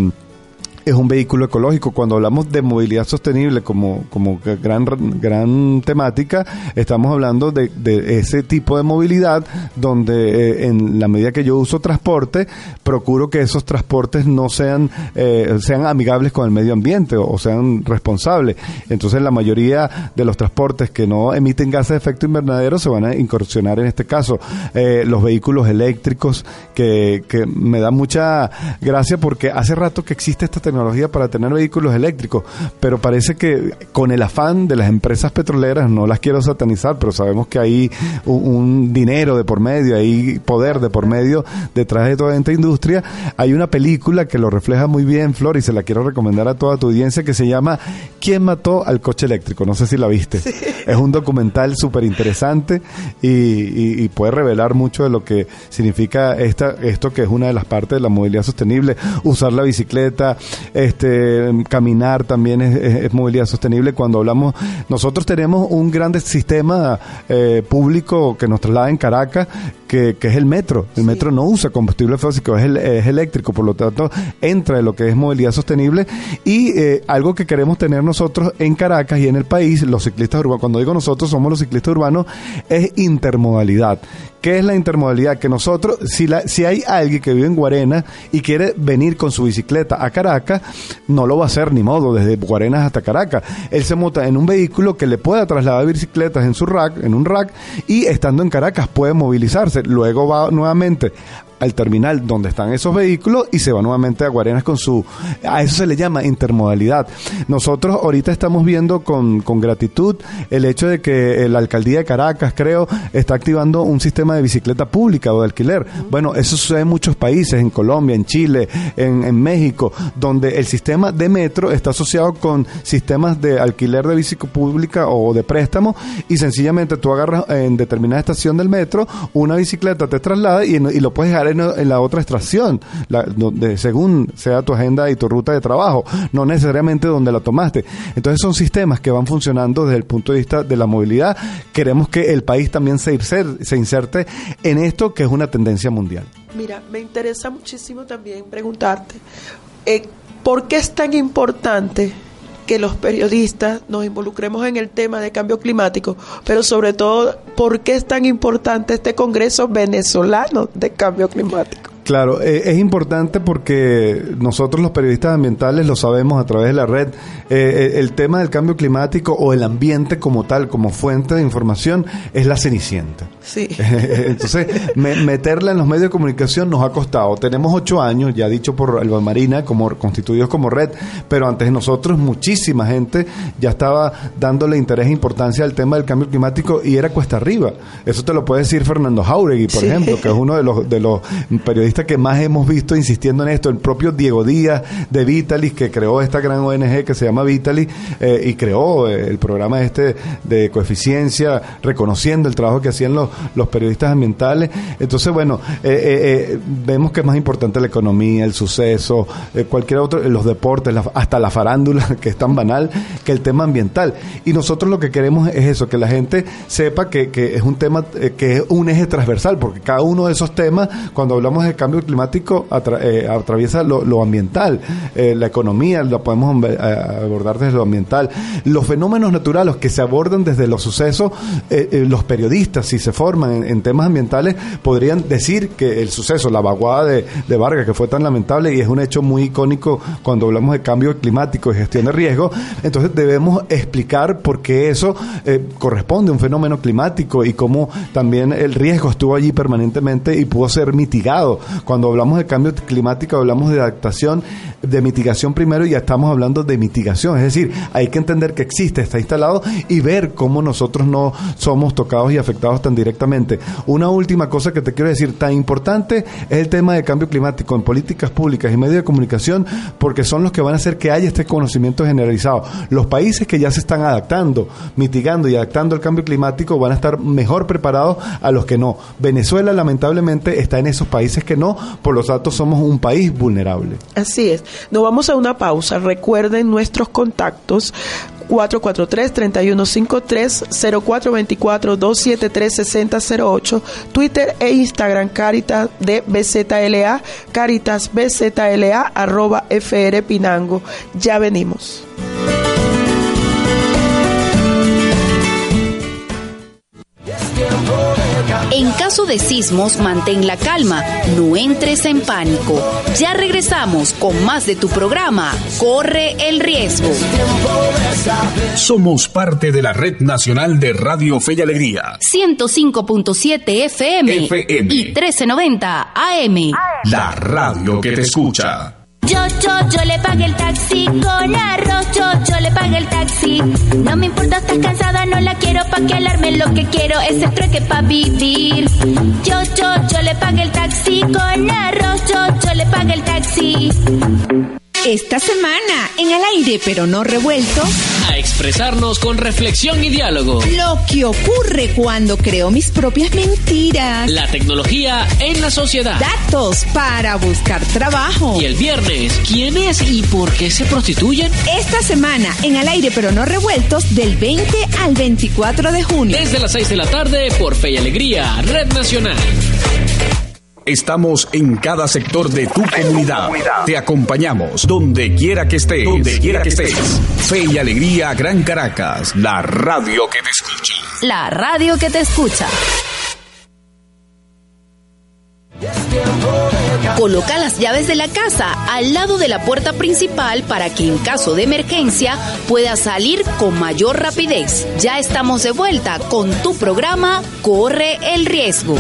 es un vehículo ecológico. Cuando hablamos de movilidad sostenible como, como gran, gran temática, estamos hablando de, de ese tipo de movilidad donde eh, en la medida que yo uso transporte, procuro que esos transportes no sean, eh, sean amigables con el medio ambiente o, o sean responsables. Entonces la mayoría de los transportes que no emiten gases de efecto invernadero se van a incursionar en este caso. Eh, los vehículos eléctricos, que, que me da mucha gracia porque hace rato que existe esta tecnología para tener vehículos eléctricos, pero parece que con el afán de las empresas petroleras, no las quiero satanizar, pero sabemos que hay un, un dinero de por medio, hay poder de por medio detrás de toda esta industria. Hay una película que lo refleja muy bien, Flor, y se la quiero recomendar a toda tu audiencia que se llama ¿Quién mató al coche eléctrico? No sé si la viste. Es un documental súper interesante y, y- y puede revelar mucho de lo que significa esta, esto que es una de las partes de la movilidad sostenible. Usar la bicicleta, este, caminar también es, es- es movilidad sostenible. Cuando hablamos, nosotros tenemos un gran sistema eh, público que nos traslada en Caracas que, que es el metro. El metro no usa combustible fósico, es, el- es eléctrico, por lo tanto entra en lo que es movilidad sostenible y eh, algo que queremos tener nosotros en Caracas y en el país, los ciclistas urbanos, cuando digo nosotros somos los ciclistas urbanos, es intermodalidad. ¿Qué es la intermodalidad? Que nosotros, si, la, si hay alguien que vive en Guarena y quiere venir con su bicicleta a Caracas, no lo va a hacer ni modo, desde Guarenas hasta Caracas. Él se monta en un vehículo que le pueda trasladar bicicletas en su rack, en un rack, y estando en Caracas puede movilizarse. Luego va nuevamente al terminal donde están esos vehículos y se va nuevamente a Guarenas con su... A eso se le llama intermodalidad. Nosotros ahorita estamos viendo con, con gratitud el hecho de que la alcaldía de Caracas, creo, está activando un sistema de bicicleta pública o de alquiler. Bueno, eso sucede en muchos países, en Colombia, en Chile, en, en México, donde el sistema de metro está asociado con sistemas de alquiler de bicicleta pública o de préstamo y sencillamente tú agarras en determinada estación del metro una bicicleta, te traslada y, y lo puedes dejar en, la otra estación, la- según sea tu agenda y tu ruta de trabajo, no necesariamente donde la tomaste. Entonces son sistemas que van funcionando desde el punto de vista de la movilidad. Queremos que el país también se inserte en esto que es una tendencia mundial. Mira, me interesa muchísimo también preguntarte, eh, ¿por qué es tan importante que los periodistas nos involucremos en el tema de cambio climático? Pero sobre todo, ¿por qué es tan importante este Congreso venezolano de cambio climático? Claro, eh, es importante porque nosotros los periodistas ambientales lo sabemos a través de la red. Eh, eh, el tema del cambio climático o el ambiente como tal, como fuente de información, es la cenicienta. Sí. Entonces, me- meterla en los medios de comunicación nos ha costado. Tenemos ocho años, ya dicho por Alba Marina, como constituidos como red, pero antes de nosotros muchísima gente ya estaba dándole interés e importancia al tema del cambio climático y era cuesta arriba. Eso te lo puede decir Fernando Jauregui, por Sí. ejemplo, que es uno de los, de los periodistas que más hemos visto insistiendo en esto. El propio Diego Díaz de Vitalis, que creó esta gran ONG que se llama Vitalis eh, y creó eh, el programa este de coeficiencia, reconociendo el trabajo que hacían los, los periodistas ambientales. Entonces, bueno, eh, eh, eh, vemos que es más importante la economía, el suceso, eh, cualquier otro, los deportes, la- hasta la farándula, que es tan banal, que el tema ambiental. Y nosotros lo que queremos es eso, que la gente sepa que, que es un tema eh, que es un eje transversal, porque cada uno de esos temas, cuando hablamos de cambio climático, atra- atraviesa lo, lo ambiental, la economía, la podemos abordar desde lo ambiental, los fenómenos naturales que se abordan desde los sucesos, los periodistas, si se en temas ambientales, podrían decir que el suceso, la vaguada de, de Vargas, que fue tan lamentable y es un hecho muy icónico cuando hablamos de cambio climático y gestión de riesgo, entonces debemos explicar por qué eso eh, corresponde a un fenómeno climático y cómo también el riesgo estuvo allí permanentemente y pudo ser mitigado. Cuando hablamos de cambio climático hablamos de adaptación, de mitigación primero y ya estamos hablando de mitigación. Es decir, hay que entender que existe, está instalado y ver cómo nosotros no somos tocados y afectados tan directamente. Una última cosa que te quiero decir, tan importante es el tema de cambio climático en políticas públicas y medios de comunicación porque son los que van a hacer que haya este conocimiento generalizado. Los países que ya se están adaptando, mitigando y adaptando al cambio climático van a estar mejor preparados a los que no. Venezuela lamentablemente está en esos países que no, por lo tanto somos un país vulnerable. Así es. Nos vamos a una pausa. Recuerden nuestros contactos 443-3153, 0424-273-6008, Twitter e Instagram Caritas de BZLA, Caritas BZLA, arroba FR Pinango. Ya venimos. En caso de sismos, mantén la calma, no entres en pánico. Ya regresamos con más de tu programa. Corre el riesgo. Somos parte de la Red Nacional de Radio Fe y Alegría. 105.7 FM, FM. y 1390 AM. La radio que te escucha. Yo, yo, le pagué el taxi con arroz, yo, yo le pagué el taxi. No me importa, estás cansada, no la quiero pa' que alarme, lo que quiero es el trueque pa' vivir. Yo, yo, yo le pagué el taxi con arroz, yo, yo le pagué el taxi. Esta semana, en al aire pero no revuelto, A expresarnos con reflexión y diálogo. lo que ocurre cuando creo mis propias mentiras. La tecnología en la sociedad. Datos para buscar trabajo. Y el viernes, ¿quién es y por qué se prostituyen? Esta semana, en al aire pero no revueltos, del 20 al 24 de junio. Desde las 6 de la tarde por Fe y Alegría, Red Nacional. Estamos en cada sector de tu comunidad. Te acompañamos donde quiera que estés. Donde quiera que estés. Fe y Alegría Gran Caracas, la radio que te escucha. La radio que te escucha. Coloca las llaves de la casa al lado de la puerta principal para que en caso de emergencia puedas salir con mayor rapidez. Ya estamos de vuelta con tu programa Corre el riesgo.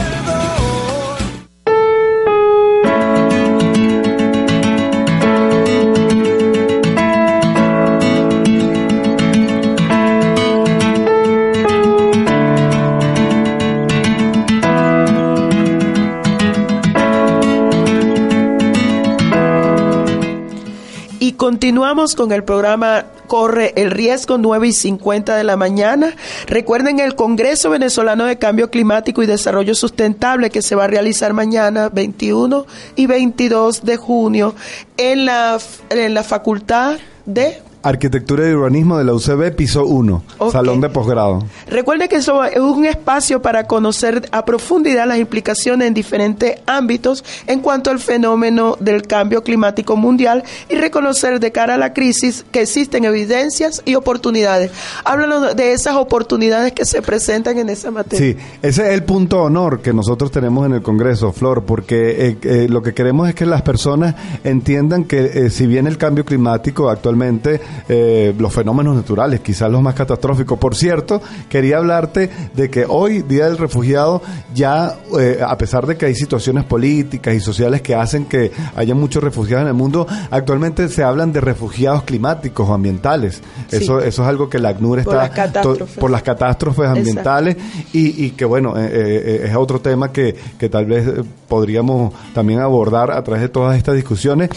Continuamos con el programa Corre el Riesgo 9 y 50 de la mañana. Recuerden el Congreso Venezolano de Cambio Climático y Desarrollo Sustentable que se va a realizar mañana 21 y 22 de junio en la, en la Facultad de Arquitectura y Urbanismo de la UCB, piso 1, Ok. salón de posgrado. Recuerde que eso es un espacio para conocer a profundidad las implicaciones en diferentes ámbitos en cuanto al fenómeno del cambio climático mundial y reconocer de cara a la crisis que existen evidencias y oportunidades. Háblanos de esas oportunidades que se presentan en esa materia. Sí, ese es el punto de honor que nosotros tenemos en el Congreso, Flor, porque eh, eh, lo que queremos es que las personas entiendan que eh, si bien el cambio climático actualmente, eh, los fenómenos naturales, quizás los más catastróficos, por cierto, quería hablarte de que hoy, Día del Refugiado, ya, eh, a pesar de que hay situaciones políticas y sociales que hacen que haya muchos refugiados en el mundo, actualmente se hablan de refugiados climáticos o ambientales. Sí. Eso, eso es algo que la ACNUR Por está las catástrofes. to- por las catástrofes ambientales y, y que bueno, eh, es otro tema que, que tal vez podríamos también abordar a través de todas estas discusiones.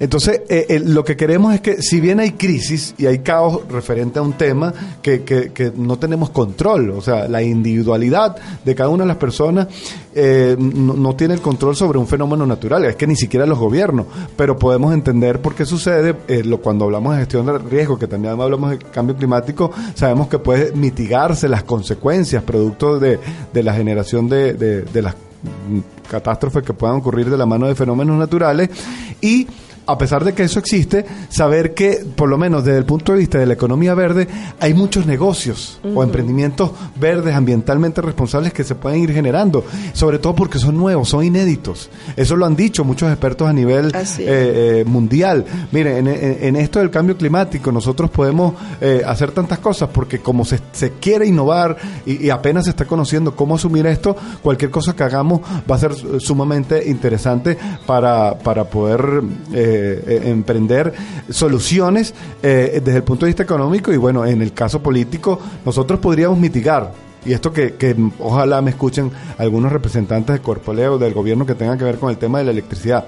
Entonces, lo que queremos es que si bien hay crisis y hay caos referente a un tema que, que- no tenemos control, o sea, la individualidad de cada una de las personas eh, no, no tiene el control sobre un fenómeno natural, es que ni siquiera los gobiernos, pero podemos entender por qué sucede, eh, lo, cuando hablamos de gestión de riesgo, que también hablamos de cambio climático, sabemos que puede mitigarse las consecuencias producto de, de la generación de, de- las catástrofes que puedan ocurrir de la mano de fenómenos naturales. Y a pesar de que eso existe, saber que, por lo menos desde el punto de vista de la economía verde, hay muchos negocios o emprendimientos verdes, ambientalmente responsables que se pueden ir generando, sobre todo porque son nuevos, son inéditos. Eso lo han dicho muchos expertos a nivel eh, eh, mundial. Miren, en, en- esto del cambio climático nosotros podemos eh, hacer tantas cosas porque como se, se quiere innovar y, y apenas se está conociendo cómo asumir esto, cualquier cosa que hagamos va a ser sumamente interesante para, para poder eh, eh, emprender soluciones eh, desde el punto de vista económico y bueno, en el caso político nosotros podríamos mitigar y esto que, que ojalá me escuchen algunos representantes de Corpoleo, del gobierno que tengan que ver con el tema de la electricidad.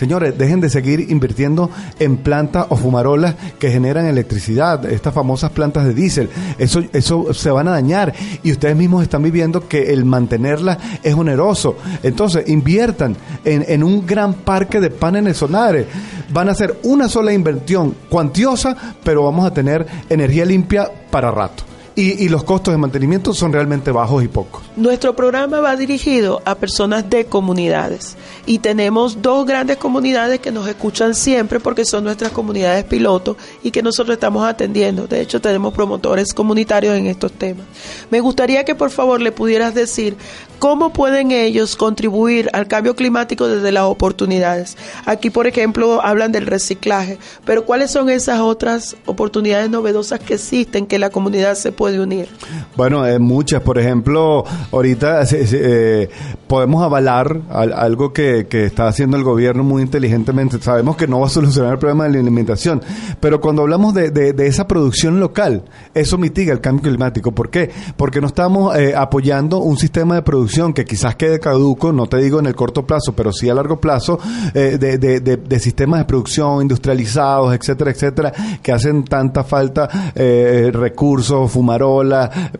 Señores, dejen de seguir invirtiendo en plantas o fumarolas que generan electricidad, estas famosas plantas de diésel. Eso, eso se van a dañar y ustedes mismos están viviendo que el mantenerlas es oneroso. Entonces, inviertan en, en un gran parque de paneles solares. Van a hacer una sola inversión cuantiosa, pero vamos a tener energía limpia para rato. Y, los costos de mantenimiento son realmente bajos y pocos. Nuestro programa va dirigido a personas de comunidades y tenemos dos grandes comunidades que nos escuchan siempre porque son nuestras comunidades pilotos y que nosotros estamos atendiendo. De hecho, tenemos promotores comunitarios en estos temas. Me gustaría que por favor le pudieras decir cómo pueden ellos contribuir al cambio climático desde las oportunidades. Aquí, por ejemplo, hablan del reciclaje, pero ¿cuáles son esas otras oportunidades novedosas que existen que la comunidad se puede unir? Bueno, eh, muchas. Por ejemplo, ahorita eh, podemos avalar al- algo que, que está haciendo el gobierno muy inteligentemente. Sabemos que no va a solucionar el problema de la alimentación, pero cuando hablamos de, de- esa producción local, eso mitiga el cambio climático. ¿Por qué? Porque no estamos eh, apoyando un sistema de producción que quizás quede caduco, no te digo en el corto plazo, pero sí a largo plazo, eh, de, de- de- de sistemas de producción industrializados, etcétera, etcétera, que hacen tanta falta eh, recursos,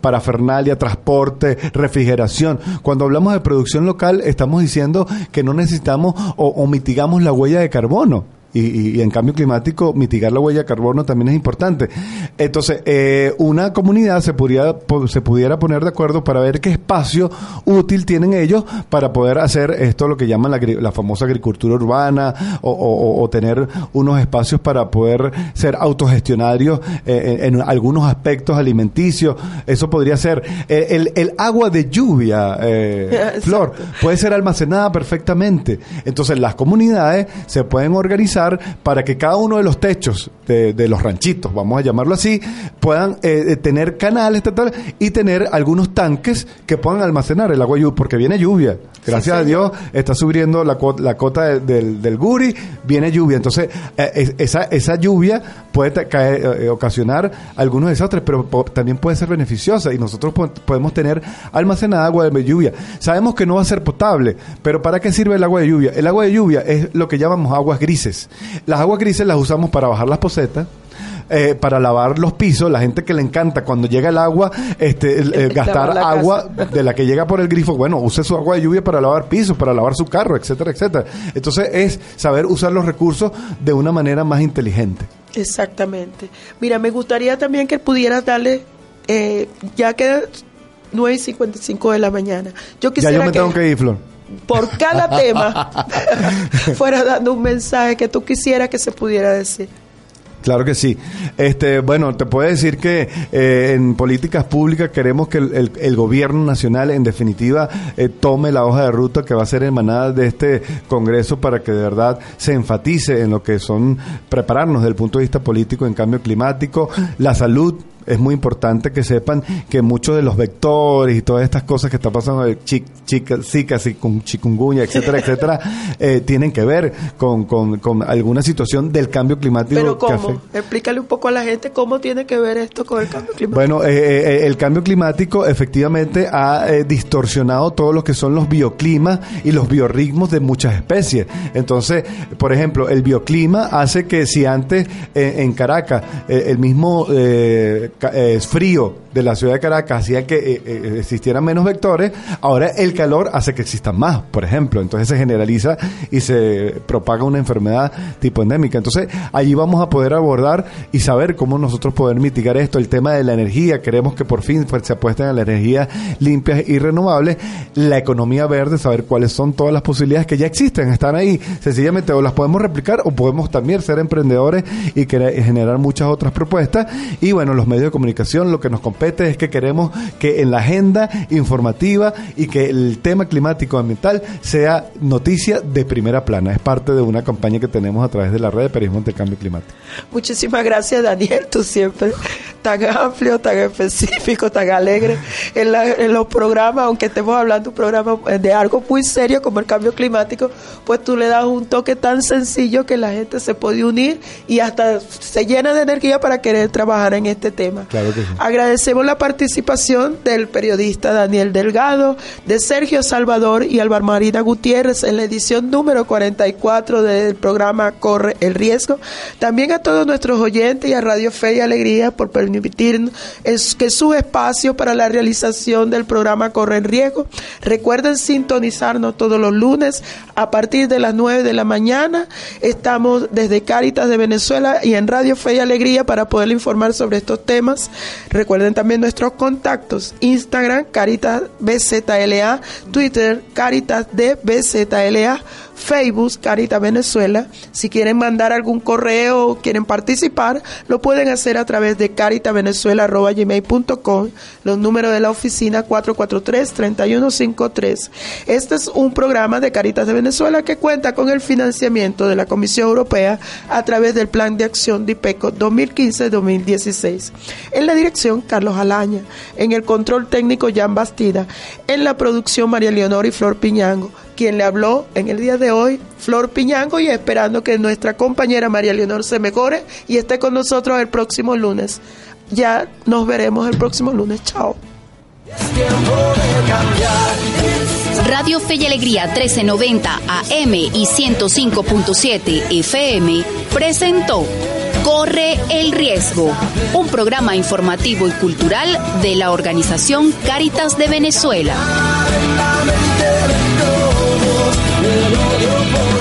parafernalia, transporte, refrigeración. Cuando hablamos de producción local, estamos diciendo que no necesitamos o, o mitigamos la huella de carbono. Y, y- y en cambio climático, mitigar la huella de carbono también es importante. Entonces, eh, una comunidad se pudiera, se pudiera poner de acuerdo para ver qué espacio útil tienen ellos para poder hacer esto, lo que llaman la, famosa agricultura urbana, o, o- o- o tener unos espacios para poder ser autogestionarios eh, en, en algunos aspectos alimenticios. Eso podría ser eh, el, el agua de lluvia, eh. Flor, puede ser almacenada perfectamente. Entonces las comunidades se pueden organizar para que cada uno de los techos de, de los ranchitos, vamos a llamarlo así, puedan eh, eh, tener canales tal, y tener algunos tanques que puedan almacenar el agua lluvia, porque viene lluvia. Gracias a Dios está subiendo la, la cota de- del, del Guri, viene lluvia. Entonces eh, es- esa, esa lluvia puede caer, eh, ocasionar algunos desastres, pero también puede ser beneficiosa y nosotros po- podemos tener almacenada agua de lluvia. Sabemos que no va a ser potable, pero ¿para qué sirve el agua de lluvia? El agua de lluvia es lo que llamamos aguas grises. Las aguas grises las usamos para bajar las posetas. eh, para lavar los pisos, la gente que le encanta cuando llega el agua, este, eh, gastar agua de la que llega por el grifo, bueno, use su agua de lluvia para lavar pisos, para lavar su carro, etcétera, etcétera. Entonces es saber usar los recursos de una manera más inteligente. Exactamente. Mira, me gustaría también que pudieras darle, eh, ya que 9 y 55 de la mañana. Yo Ya quisiera yo me que tengo que ir, Flor. Por cada tema fuera dando un mensaje que tú quisieras que se pudiera decir. Claro que sí. Este, bueno, te puedo decir que eh, en políticas públicas queremos que el, el- el gobierno nacional, en definitiva, eh, tome la hoja de ruta que va a ser emanada de este Congreso para que de verdad se enfatice en lo que son prepararnos desde el punto de vista político en cambio climático, la salud. Es muy importante que sepan que muchos de los vectores y todas estas cosas que está pasando, de chi- chica- zika, con chikungunya, etcétera, etcétera, eh, tienen que ver con, con- con alguna situación del cambio climático Pero ¿cómo? Explícale un poco a la gente cómo tiene que ver esto con el cambio climático. Bueno, eh, eh, el cambio climático efectivamente ha eh, distorsionado todo lo que son los bioclimas y los biorritmos de muchas especies. Entonces, por ejemplo, el bioclima hace que si antes eh, en Caracas eh, el mismo ca- eh, frío de la ciudad de Caracas hacía que eh, eh, existieran menos vectores, ahora el calor hace que existan más, por ejemplo. Entonces se generaliza y se propaga una enfermedad tipo endémica. Entonces allí vamos a poder abordar y saber cómo nosotros poder mitigar esto. El tema de la energía, queremos que por fin se apuesten a las energías limpias y renovables. La economía verde, saber cuáles son todas las posibilidades que ya existen, están ahí. Sencillamente o las podemos replicar o podemos también ser emprendedores y generar muchas otras propuestas. Y bueno, los medios de comunicación, lo que nos es que queremos que en la agenda informativa y que el tema climático ambiental sea noticia de primera plana. Es parte de una campaña que tenemos a través de la red de periodismo ante el cambio climático. Muchísimas gracias, Daniel. Tú siempre tan amplio, tan específico, tan alegre en, la- en los programas, aunque estemos hablando de un programa eh, de algo muy serio como el cambio climático, pues tú le das un toque tan sencillo que la gente se puede unir y hasta se llena de energía para querer trabajar en este tema. Claro que sí. Agradecemos la participación del periodista Daniel Delgado, de Sergio Salvador y Alvar Marina Gutiérrez en la edición número 44 del programa Corre el Riesgo. También a todos nuestros oyentes y a Radio Fe y Alegría por permitir es- que su espacio para la realización del programa Corre el Riesgo. Recuerden sintonizarnos todos los lunes a partir de las 9 de la mañana. Estamos desde Cáritas de Venezuela y en Radio Fe y Alegría para poder informar sobre estos temas. Recuerden también nuestros contactos: Instagram, Caritas BZLA, Twitter, Caritas Facebook Caritas Venezuela. Si quieren mandar algún correo o quieren participar, lo pueden hacer a través de caritavenezuela.gmail.com, los números de la oficina 443-3153. Este es un programa de Caritas de Venezuela que cuenta con el financiamiento de la Comisión Europea a través del Plan de Acción de IPECO 2015-2016. En la dirección, Carlos Alaña. En el control técnico, Jan Bastida. En la producción, María Leonor y Flor Piñango. Quien le habló en el día de hoy, Flor Piñango, y esperando que nuestra compañera María Leonor se mejore y esté con nosotros el próximo lunes. Ya nos veremos el próximo lunes. Chao. Radio Fe y Alegría 1390 AM y 105.7 FM presentó Corre el Riesgo, un programa informativo y cultural de la organización Cáritas de Venezuela. Por